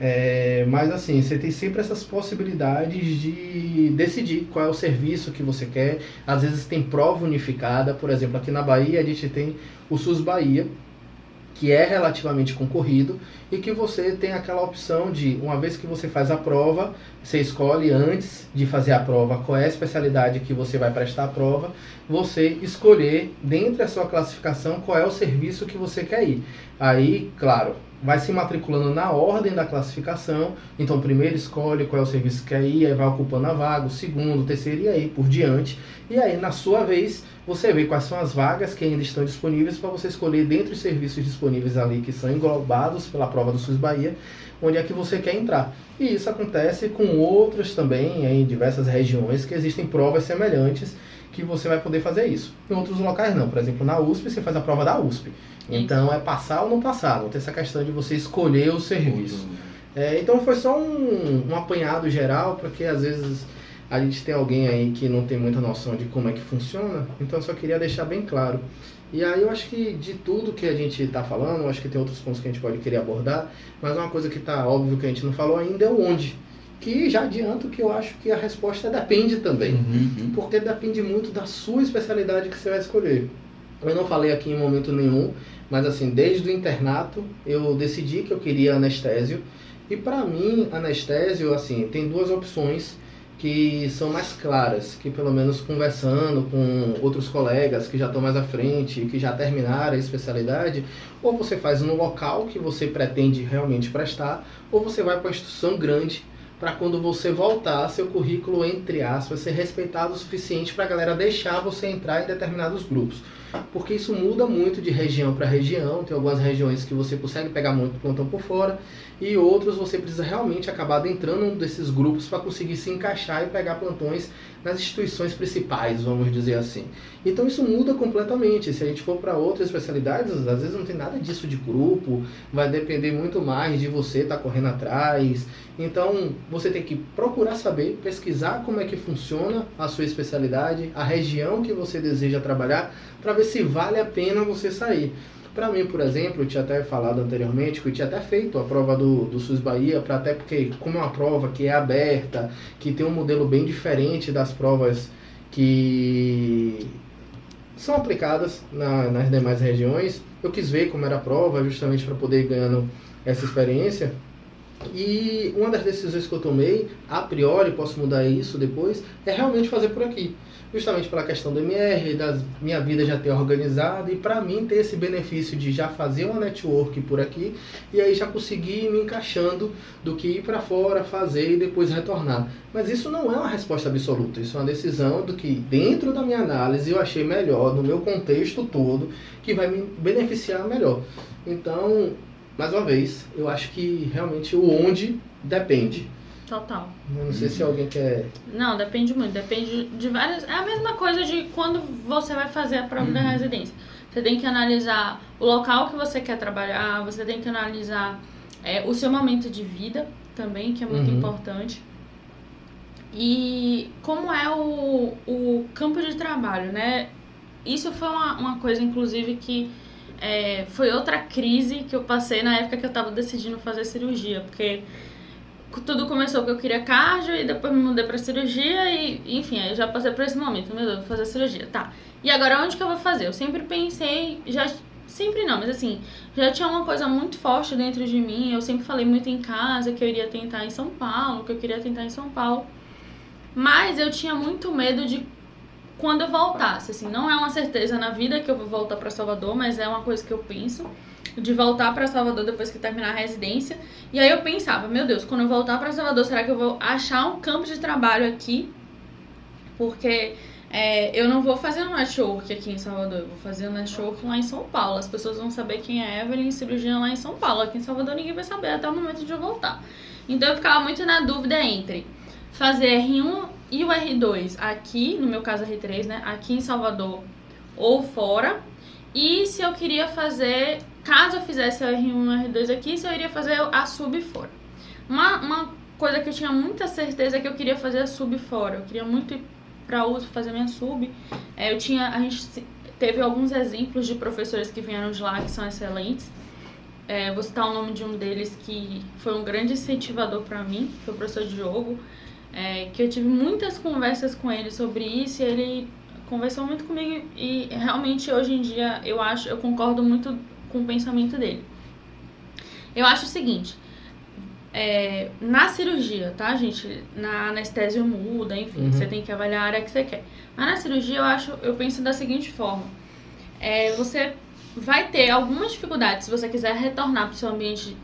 é, mas assim, você tem sempre essas possibilidades de decidir qual é o serviço que você quer. Às vezes tem prova unificada, por exemplo, aqui na Bahia a gente tem o SUS Bahia, que é relativamente concorrido e que você tem aquela opção de, uma vez que você faz a prova, você escolhe antes de fazer a prova qual é a especialidade que você vai prestar a prova, você escolher dentro da sua classificação qual é o serviço que você quer ir. Aí, claro, vai se matriculando na ordem da classificação. Então, primeiro escolhe qual é o serviço que quer ir, aí vai ocupando a vaga, o segundo, o terceiro e aí por diante. E aí, na sua vez, você vê quais são as vagas que ainda estão disponíveis para você escolher dentre os serviços disponíveis ali que são englobados pela prova do SUS Bahia, onde é que você quer entrar. E isso acontece com outros também, em diversas regiões, que existem provas semelhantes que você vai poder fazer isso. Em outros locais não. Por exemplo, na USP você faz a prova da USP. Então é passar ou não passar, não tem essa questão de você escolher o serviço. É, então foi só um, um apanhado geral, porque às vezes a gente tem alguém aí que não tem muita noção de como é que funciona, então eu só queria deixar bem claro. E aí eu acho que de tudo que a gente está falando, acho que tem outros pontos que a gente pode querer abordar, mas uma coisa que está óbvio que a gente não falou ainda é o onde. Que já adianto que eu acho que a resposta depende também. Uhum. Porque depende muito da sua especialidade que você vai escolher. Eu não falei aqui em momento nenhum, mas assim, desde o internato eu decidi que eu queria anestésio. E para mim, anestésio, assim, tem duas opções que são mais claras, que pelo menos conversando com outros colegas que já estão mais à frente, que já terminaram a especialidade, ou você faz no local que você pretende realmente prestar, ou você vai para uma instituição grande para quando você voltar, seu currículo, entre aspas, ser respeitado o suficiente para a galera deixar você entrar em determinados grupos porque isso muda muito de região para região. Tem algumas regiões que você consegue pegar muito plantão por fora e outros você precisa realmente acabar entrando num desses grupos para conseguir se encaixar e pegar plantões nas instituições principais, vamos dizer assim. Então isso muda completamente. Se a gente for para outras especialidades, às vezes não tem nada disso de grupo, vai depender muito mais de você estar tá correndo atrás. Então você tem que procurar saber, pesquisar como é que funciona a sua especialidade, a região que você deseja trabalhar, para ver se vale a pena você sair. Para mim, por exemplo, eu tinha até falado anteriormente que eu tinha até feito a prova do, do SUS Bahia, para até porque, como é uma prova que é aberta, que tem um modelo bem diferente das provas que são aplicadas na, nas demais regiões, eu quis ver como era a prova, justamente para poder ganhando essa experiência. E uma das decisões que eu tomei, a priori, posso mudar isso depois, é realmente fazer por aqui justamente pela questão do MR, da minha vida já ter organizado e para mim ter esse benefício de já fazer uma network por aqui e aí já conseguir ir me encaixando do que ir para fora, fazer e depois retornar. Mas isso não é uma resposta absoluta, isso é uma decisão do que dentro da minha análise eu achei melhor, no meu contexto todo, que vai me beneficiar melhor. Então, mais uma vez, eu acho que realmente o onde depende. Total. Não sei se alguém quer. Não, depende muito. Depende de várias. É a mesma coisa de quando você vai fazer a prova uhum. da residência. Você tem que analisar o local que você quer trabalhar, você tem que analisar é, o seu momento de vida também, que é muito uhum. importante. E como é o, o campo de trabalho, né? Isso foi uma, uma coisa, inclusive, que é, foi outra crise que eu passei na época que eu estava decidindo fazer cirurgia, porque tudo começou porque eu queria cardio e depois me mudei pra cirurgia e, enfim, aí eu já passei por esse momento, meu Deus, vou fazer cirurgia, tá. E agora onde que eu vou fazer? Eu sempre pensei, já sempre não, mas assim, já tinha uma coisa muito forte dentro de mim, eu sempre falei muito em casa que eu iria tentar em São Paulo, que eu queria tentar em São Paulo. Mas eu tinha muito medo de quando eu voltasse, assim, não é uma certeza na vida que eu vou voltar para Salvador, mas é uma coisa que eu penso de voltar para Salvador depois que terminar a residência. E aí eu pensava, meu Deus, quando eu voltar para Salvador, será que eu vou achar um campo de trabalho aqui? Porque é, eu não vou fazer um network aqui em Salvador, eu vou fazer um network lá em São Paulo. As pessoas vão saber quem é Evelyn, cirurgiã lá em São Paulo. Aqui em Salvador ninguém vai saber até o momento de eu voltar. Então eu ficava muito na dúvida entre fazer R1 e o R2 aqui, no meu caso R3, né? Aqui em Salvador ou fora. E se eu queria fazer caso eu fizesse o R1 e o R2 aqui, se eu iria fazer a sub fora. Uma, uma coisa que eu tinha muita certeza é que eu queria fazer a sub fora. Eu queria muito ir para uso fazer minha sub. É, eu tinha, a gente teve alguns exemplos de professores que vieram de lá que são excelentes. É, vou citar o nome de um deles que foi um grande incentivador para mim, foi o professor Diogo, é, que eu tive muitas conversas com ele sobre isso e ele conversou muito comigo e realmente hoje em dia eu acho, eu concordo muito com o pensamento dele. Eu acho o seguinte, é, na cirurgia, tá, gente? Na anestesia muda, enfim, uhum. você tem que avaliar a área que você quer. Mas na cirurgia eu acho, eu penso da seguinte forma: é, você vai ter alguma dificuldade se você quiser retornar para o seu ambiente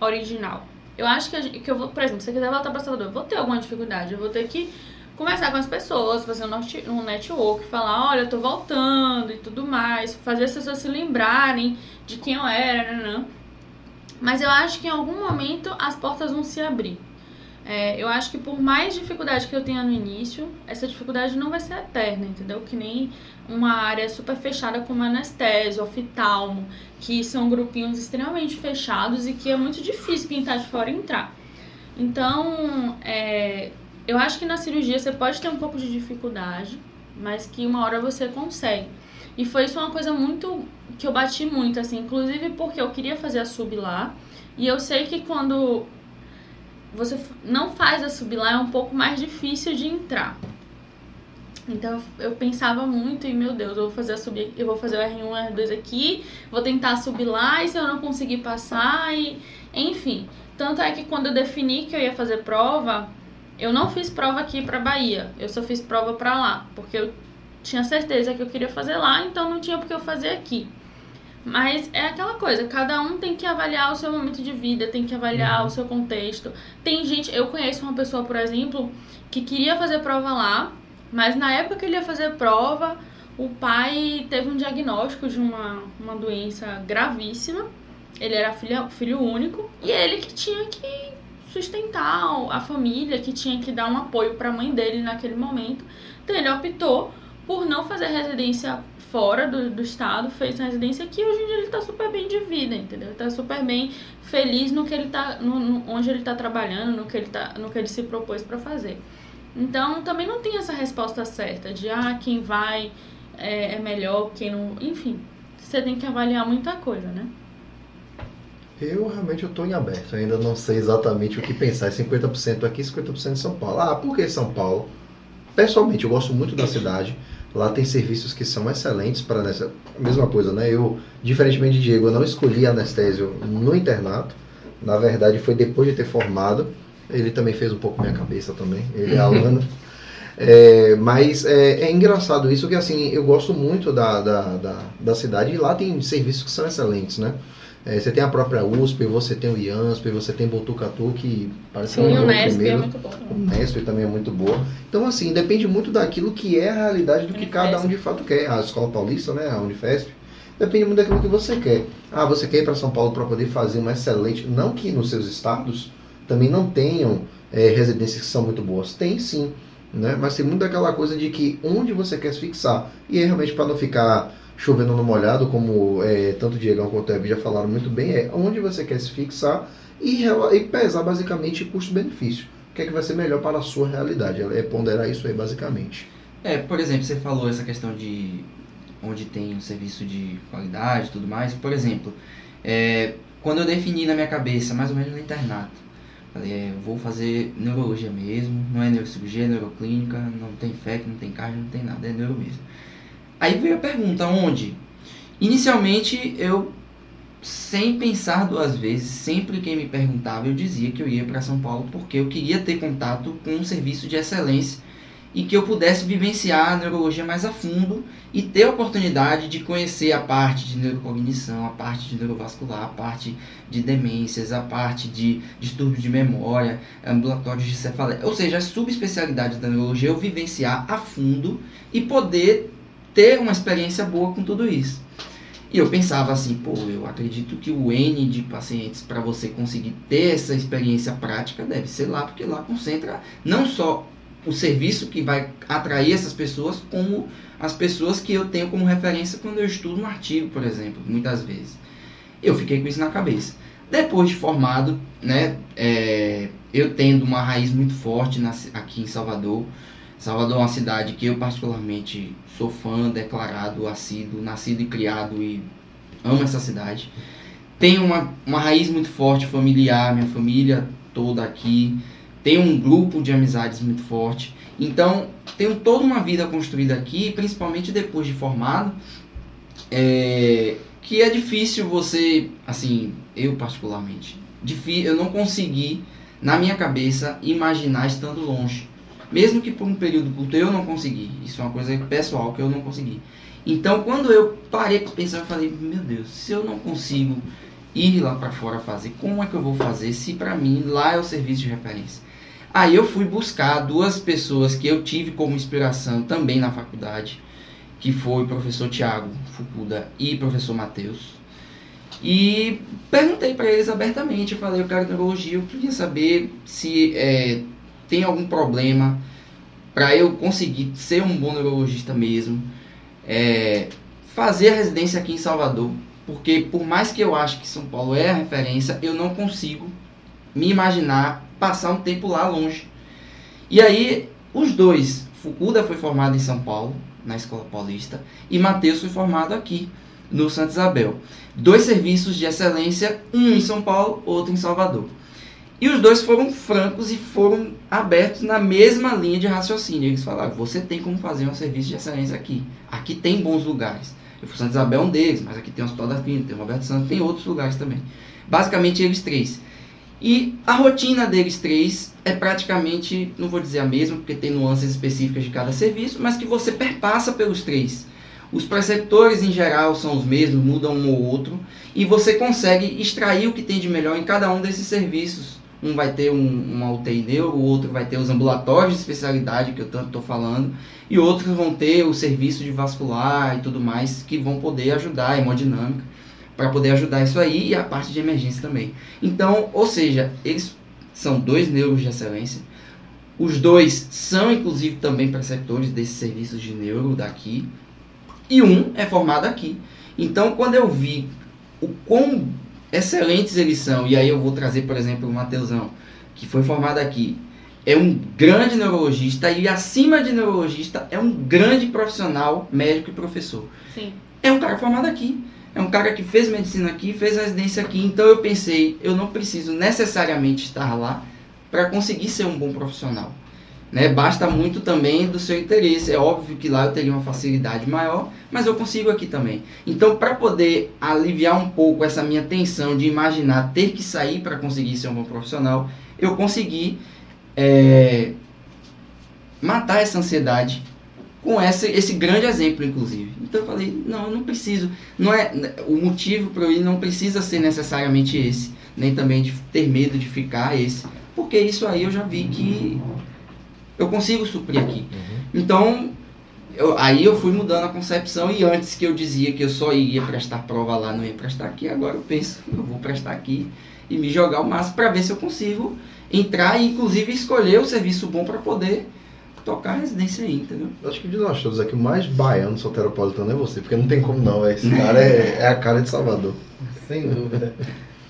original. Eu acho que, que eu vou, por exemplo, se você quiser voltar para Salvador, eu vou ter alguma dificuldade. Eu vou ter que conversar com as pessoas, fazer um network, falar, olha, eu tô voltando e tudo mais, fazer as pessoas se lembrarem de quem eu era? Mas eu acho que em algum momento as portas vão se abrir. É, eu acho que por mais dificuldade que eu tenha no início, essa dificuldade não vai ser eterna, entendeu? Que nem uma área super fechada como anestésio, oftalmo, que são grupinhos extremamente fechados e que é muito difícil quem tá de fora entrar. Então, é, eu acho que na cirurgia você pode ter um pouco de dificuldade, mas que uma hora você consegue. E foi isso uma coisa muito que eu bati muito, assim, inclusive porque eu queria fazer a sub lá. E eu sei que quando você não faz a sub lá é um pouco mais difícil de entrar. Então eu pensava muito e meu Deus, eu vou fazer a sub, eu vou fazer o R1, R2 aqui, vou tentar subir lá e se eu não conseguir passar e enfim. Tanto é que quando eu defini que eu ia fazer prova, eu não fiz prova aqui para Bahia, eu só fiz prova para lá, porque eu tinha certeza que eu queria fazer lá, então não tinha porque eu fazer aqui. Mas é aquela coisa, cada um tem que avaliar o seu momento de vida, tem que avaliar uhum. o seu contexto. Tem gente, eu conheço uma pessoa, por exemplo, que queria fazer prova lá, mas na época que ele ia fazer prova, o pai teve um diagnóstico de uma, uma doença gravíssima. Ele era filho, filho único e ele que tinha que sustentar a família, que tinha que dar um apoio para a mãe dele naquele momento. Então ele optou por não fazer residência fora do, do estado, fez residência aqui e hoje em dia ele está super bem de vida, entendeu? Ele tá super bem feliz no que ele tá, no, no, onde ele está trabalhando, no que ele, tá, no que ele se propôs para fazer. Então também não tem essa resposta certa de ah, quem vai é, é melhor, quem não. Enfim, você tem que avaliar muita coisa, né? Eu realmente eu tô em aberto, eu ainda não sei exatamente o que pensar. 50% aqui, 50% em São Paulo. Ah, por que São Paulo? Pessoalmente, eu gosto muito da cidade. Lá tem serviços que são excelentes para nessa mesma coisa, né? Eu, diferentemente de Diego, eu não escolhi anestésio no internato. Na verdade, foi depois de ter formado. Ele também fez um pouco minha cabeça também. Ele é aluno. É, mas é, é, engraçado isso que assim eu gosto muito da, da, da, da, cidade e lá tem serviços que são excelentes, né? É, você tem a própria USP, você tem o IANSP, você tem Botucatu, que parece Sim, que é o Nesp primeiro. é muito bom. O Nesp também é muito boa. Então, assim, depende muito daquilo que é a realidade do que cada um de fato quer. A Escola Paulista, né, a Unifesp, depende muito daquilo que você quer. Ah, você quer ir para São Paulo para poder fazer uma excelente... Não que nos seus estados também não tenham é, residências que são muito boas. Tem sim, né? Mas tem muito aquela coisa de que onde você quer se fixar. E aí, realmente, para não ficar chovendo no molhado, como é, tanto o Diegão quanto o Ebi já falaram muito bem, é onde você quer se fixar e, e pesar basicamente custo-benefício. O que é que vai ser melhor para a sua realidade? É ponderar isso aí basicamente. É, por exemplo, você falou essa questão de onde tem um serviço de qualidade e tudo mais. Por exemplo, é, quando eu defini na minha cabeça, mais ou menos no internato, falei, é, vou fazer neurologia mesmo, não é neurocirurgia, é neuroclínica, não tem FEC, não tem cardio, não tem nada, é neuro mesmo. Aí veio a pergunta, onde? Inicialmente eu, sem pensar duas vezes, sempre que me perguntava, eu dizia que eu ia para São Paulo porque eu queria ter contato com um serviço de excelência e que eu pudesse vivenciar a neurologia mais a fundo e ter a oportunidade de conhecer a parte de neurocognição, a parte de neurovascular, a parte de demências, a parte de distúrbios de memória, ambulatórios de cefaleia, ou seja, as subespecialidades da neurologia eu vivenciar a fundo e poder ter uma experiência boa com tudo isso. E eu pensava assim, pô, eu acredito que o N de pacientes para você conseguir ter essa experiência prática deve ser lá, porque lá concentra não só o serviço que vai atrair essas pessoas, como as pessoas que eu tenho como referência quando eu estudo um artigo, por exemplo, muitas vezes. Eu fiquei com isso na cabeça. Depois de formado, né, é, eu tendo uma raiz muito forte na, aqui em Salvador, Salvador é uma cidade que eu particularmente sou fã, declarado, assíduo, nascido e criado e amo essa cidade. Tenho uma, uma raiz muito forte familiar, minha família toda aqui. Tenho um grupo de amizades muito forte. Então, tenho toda uma vida construída aqui, principalmente depois de formado, é, que é difícil você, assim, eu particularmente, difícil, eu não consegui, na minha cabeça, imaginar estando longe. Mesmo que por um período curto eu não consegui. Isso é uma coisa pessoal que eu não consegui. Então, quando eu parei para pensar, eu falei: meu Deus, se eu não consigo ir lá para fora fazer, como é que eu vou fazer se para mim lá é o serviço de referência? Aí eu fui buscar duas pessoas que eu tive como inspiração também na faculdade, que foi o professor Tiago Fukuda e o professor Matheus. E perguntei para eles abertamente, eu falei, eu quero neurologia, eu queria saber se é, tem algum problema para eu conseguir ser um bom neurologista mesmo, é, fazer a residência aqui em Salvador, porque por mais que eu ache que São Paulo é a referência, eu não consigo me imaginar passar um tempo lá longe. E aí, os dois, Fukuda foi formado em São Paulo, na Escola Paulista, e Matheus foi formado aqui, no Santa Isabel. Dois serviços de excelência, um em São Paulo, outro em Salvador. E os dois foram francos e foram abertos na mesma linha de raciocínio. Eles falaram: você tem como fazer um serviço de excelência aqui. Aqui tem bons lugares. Eu fui Santa Isabel é um deles, mas aqui tem o Hospital da Clínica, tem o Roberto Santos, tem outros lugares também. Basicamente eles três. E a rotina deles três é praticamente, não vou dizer a mesma, porque tem nuances específicas de cada serviço, mas que você perpassa pelos três. Os preceptores em geral são os mesmos, mudam um ou outro, e você consegue extrair o que tem de melhor em cada um desses serviços um vai ter um, uma UTI neuro, o outro vai ter os ambulatórios de especialidade, que eu tanto estou falando, e outros vão ter o serviço de vascular e tudo mais, que vão poder ajudar a hemodinâmica, para poder ajudar isso aí, e a parte de emergência também. Então, ou seja, eles são dois neuros de excelência, os dois são, inclusive, também preceptores desses serviços de neuro daqui, e um é formado aqui. Então, quando eu vi o quão excelentes eles são, e aí eu vou trazer, por exemplo, o Mateusão, que foi formado aqui, é um grande neurologista e acima de neurologista é um grande profissional, médico e professor. Sim. É um cara formado aqui. É um cara que fez medicina aqui, fez residência aqui. Então eu pensei, eu não preciso necessariamente estar lá para conseguir ser um bom profissional. Né? Basta muito também do seu interesse. É óbvio que lá eu teria uma facilidade maior, mas eu consigo aqui também. Então, para poder aliviar um pouco essa minha tensão de imaginar ter que sair para conseguir ser um bom profissional, eu consegui é, matar essa ansiedade com esse, esse grande exemplo, inclusive. Então eu falei, não, eu não preciso. Não é, o motivo para eu ir não precisa ser necessariamente esse, nem também de ter medo de ficar esse, porque isso aí eu já vi que eu consigo suprir aqui. Uhum. Então, eu, aí eu fui mudando a concepção e antes que eu dizia que eu só ia prestar prova lá, não ia prestar aqui, agora eu penso, eu vou prestar aqui e me jogar o máximo para ver se eu consigo entrar e inclusive escolher o serviço bom para poder tocar a residência aí, entendeu? Acho que de nós todos aqui, o mais baiano soteropolitano é você, porque não tem como não, esse cara é, é a cara de Salvador. Sem dúvida.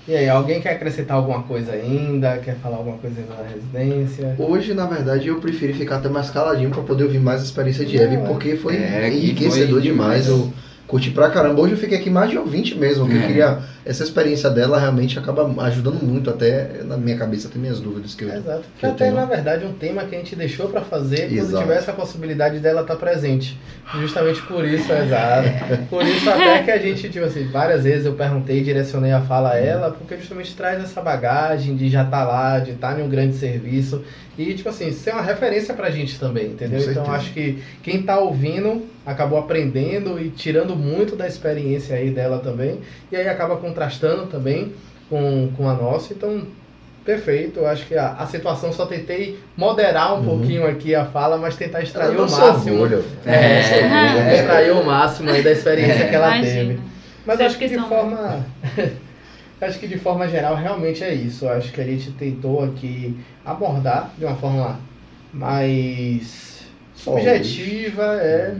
E aí, alguém quer acrescentar alguma coisa ainda? Quer falar alguma coisa ainda da residência? Hoje, na verdade, eu preferi ficar até mais caladinho para poder ouvir mais a experiência de Eve, porque foi é, enriquecedor foi demais. demais. Eu curti pra caramba. Hoje eu fiquei aqui mais de ouvinte mesmo, porque é. eu queria. Essa experiência dela realmente acaba ajudando muito, até na minha cabeça tem minhas dúvidas que eu. Exato. Que até, tenho. na verdade, um tema que a gente deixou para fazer exato. quando tivesse a possibilidade dela estar tá presente. Justamente por isso, exato. Por isso até que a gente, tipo assim, várias vezes eu perguntei, direcionei a fala a ela, porque justamente traz essa bagagem de já estar tá lá, de estar tá em um grande serviço. E, tipo assim, ser uma referência pra gente também, entendeu? Então acho que quem tá ouvindo acabou aprendendo e tirando muito da experiência aí dela também. E aí acaba contrastando também com, com a nossa. Então, perfeito. Eu acho que a, a situação só tentei moderar um uhum. pouquinho aqui a fala, mas tentar extrair o máximo. É, é, é, extrair o máximo aí da experiência é. que ela Imagina. teve. Mas acho que de forma. acho que de forma geral realmente é isso. Acho que a gente tentou aqui abordar de uma forma mais subjetiva é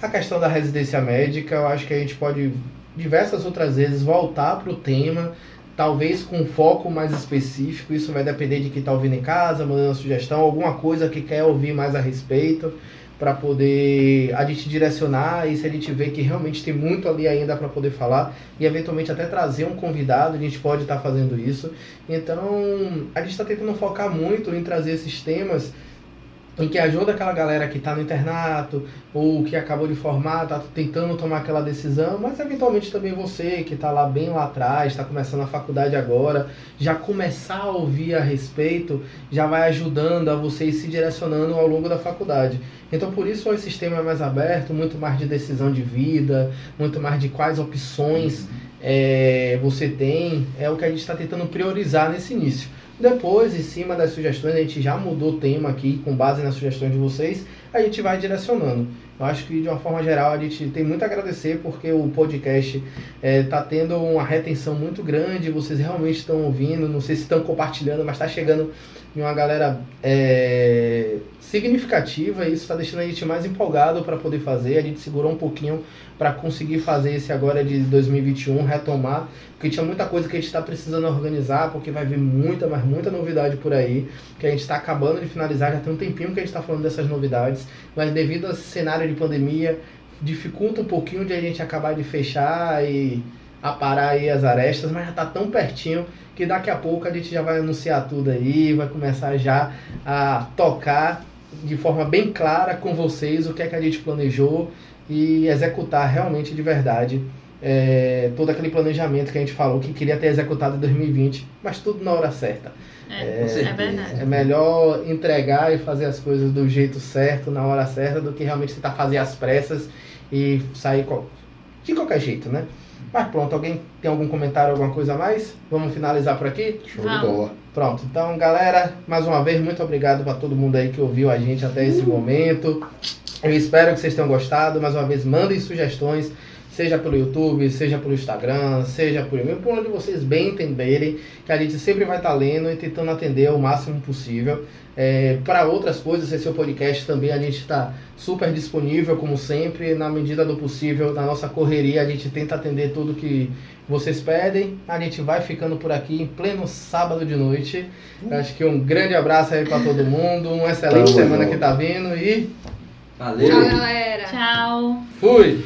a questão da residência médica. Eu acho que a gente pode diversas outras vezes voltar para o tema, talvez com um foco mais específico. Isso vai depender de quem está ouvindo em casa, mandando sugestão, alguma coisa que quer ouvir mais a respeito para poder a gente direcionar e se a gente vê que realmente tem muito ali ainda para poder falar e eventualmente até trazer um convidado, a gente pode estar tá fazendo isso. Então, a gente está tentando focar muito em trazer esses temas em que ajuda aquela galera que está no internato ou que acabou de formar, está tentando tomar aquela decisão, mas eventualmente também você que está lá bem lá atrás, está começando a faculdade agora, já começar a ouvir a respeito, já vai ajudando a você ir se direcionando ao longo da faculdade. Então por isso o sistema é mais aberto, muito mais de decisão de vida, muito mais de quais opções é, você tem, é o que a gente está tentando priorizar nesse início. Depois, em cima das sugestões, a gente já mudou o tema aqui, com base nas sugestões de vocês, a gente vai direcionando. Eu acho que, de uma forma geral, a gente tem muito a agradecer porque o podcast está é, tá tendo uma retenção muito grande, vocês realmente estão ouvindo, não sei se estão compartilhando, mas está chegando em uma galera é, significativa e isso está deixando a gente mais empolgado para poder fazer. A gente segurou um pouquinho para conseguir fazer esse agora de 2021, retomar, porque tinha muita coisa que a gente está precisando organizar, porque vai vir muita, mas muita novidade por aí, que a gente está acabando de finalizar, já tem um tempinho que a gente está falando dessas novidades, mas devido a cenário de pandemia, dificulta um pouquinho de a gente acabar de fechar e aparar aí as arestas, mas já está tão pertinho que daqui a pouco a gente já vai anunciar tudo aí, vai começar já a tocar de forma bem clara com vocês o que é que a gente planejou e executar realmente de verdade é, todo aquele planejamento que a gente falou que queria ter executado em 2020, mas tudo na hora certa. É, é, é verdade. É melhor entregar e fazer as coisas do jeito certo, na hora certa, do que realmente tentar fazer as pressas e sair de qualquer jeito, né? Mas pronto, alguém tem algum comentário, alguma coisa a mais? Vamos finalizar por aqui? Show de bola. Pronto, então galera, mais uma vez, muito obrigado para todo mundo aí que ouviu a gente até esse momento. Eu espero que vocês tenham gostado. Mais uma vez, mandem sugestões, seja pelo YouTube, seja pelo Instagram, seja por e-mail, por onde vocês bem entenderem, que a gente sempre vai estar tá lendo e tentando atender o máximo possível. É, para outras coisas, esse é o podcast também, a gente está super disponível, como sempre, na medida do possível, na nossa correria, a gente tenta atender tudo que vocês pedem. A gente vai ficando por aqui em pleno sábado de noite. Acho que um grande abraço aí para todo mundo, uma excelente semana que está vindo e Valeu. Tchau, galera. Tchau. Fui.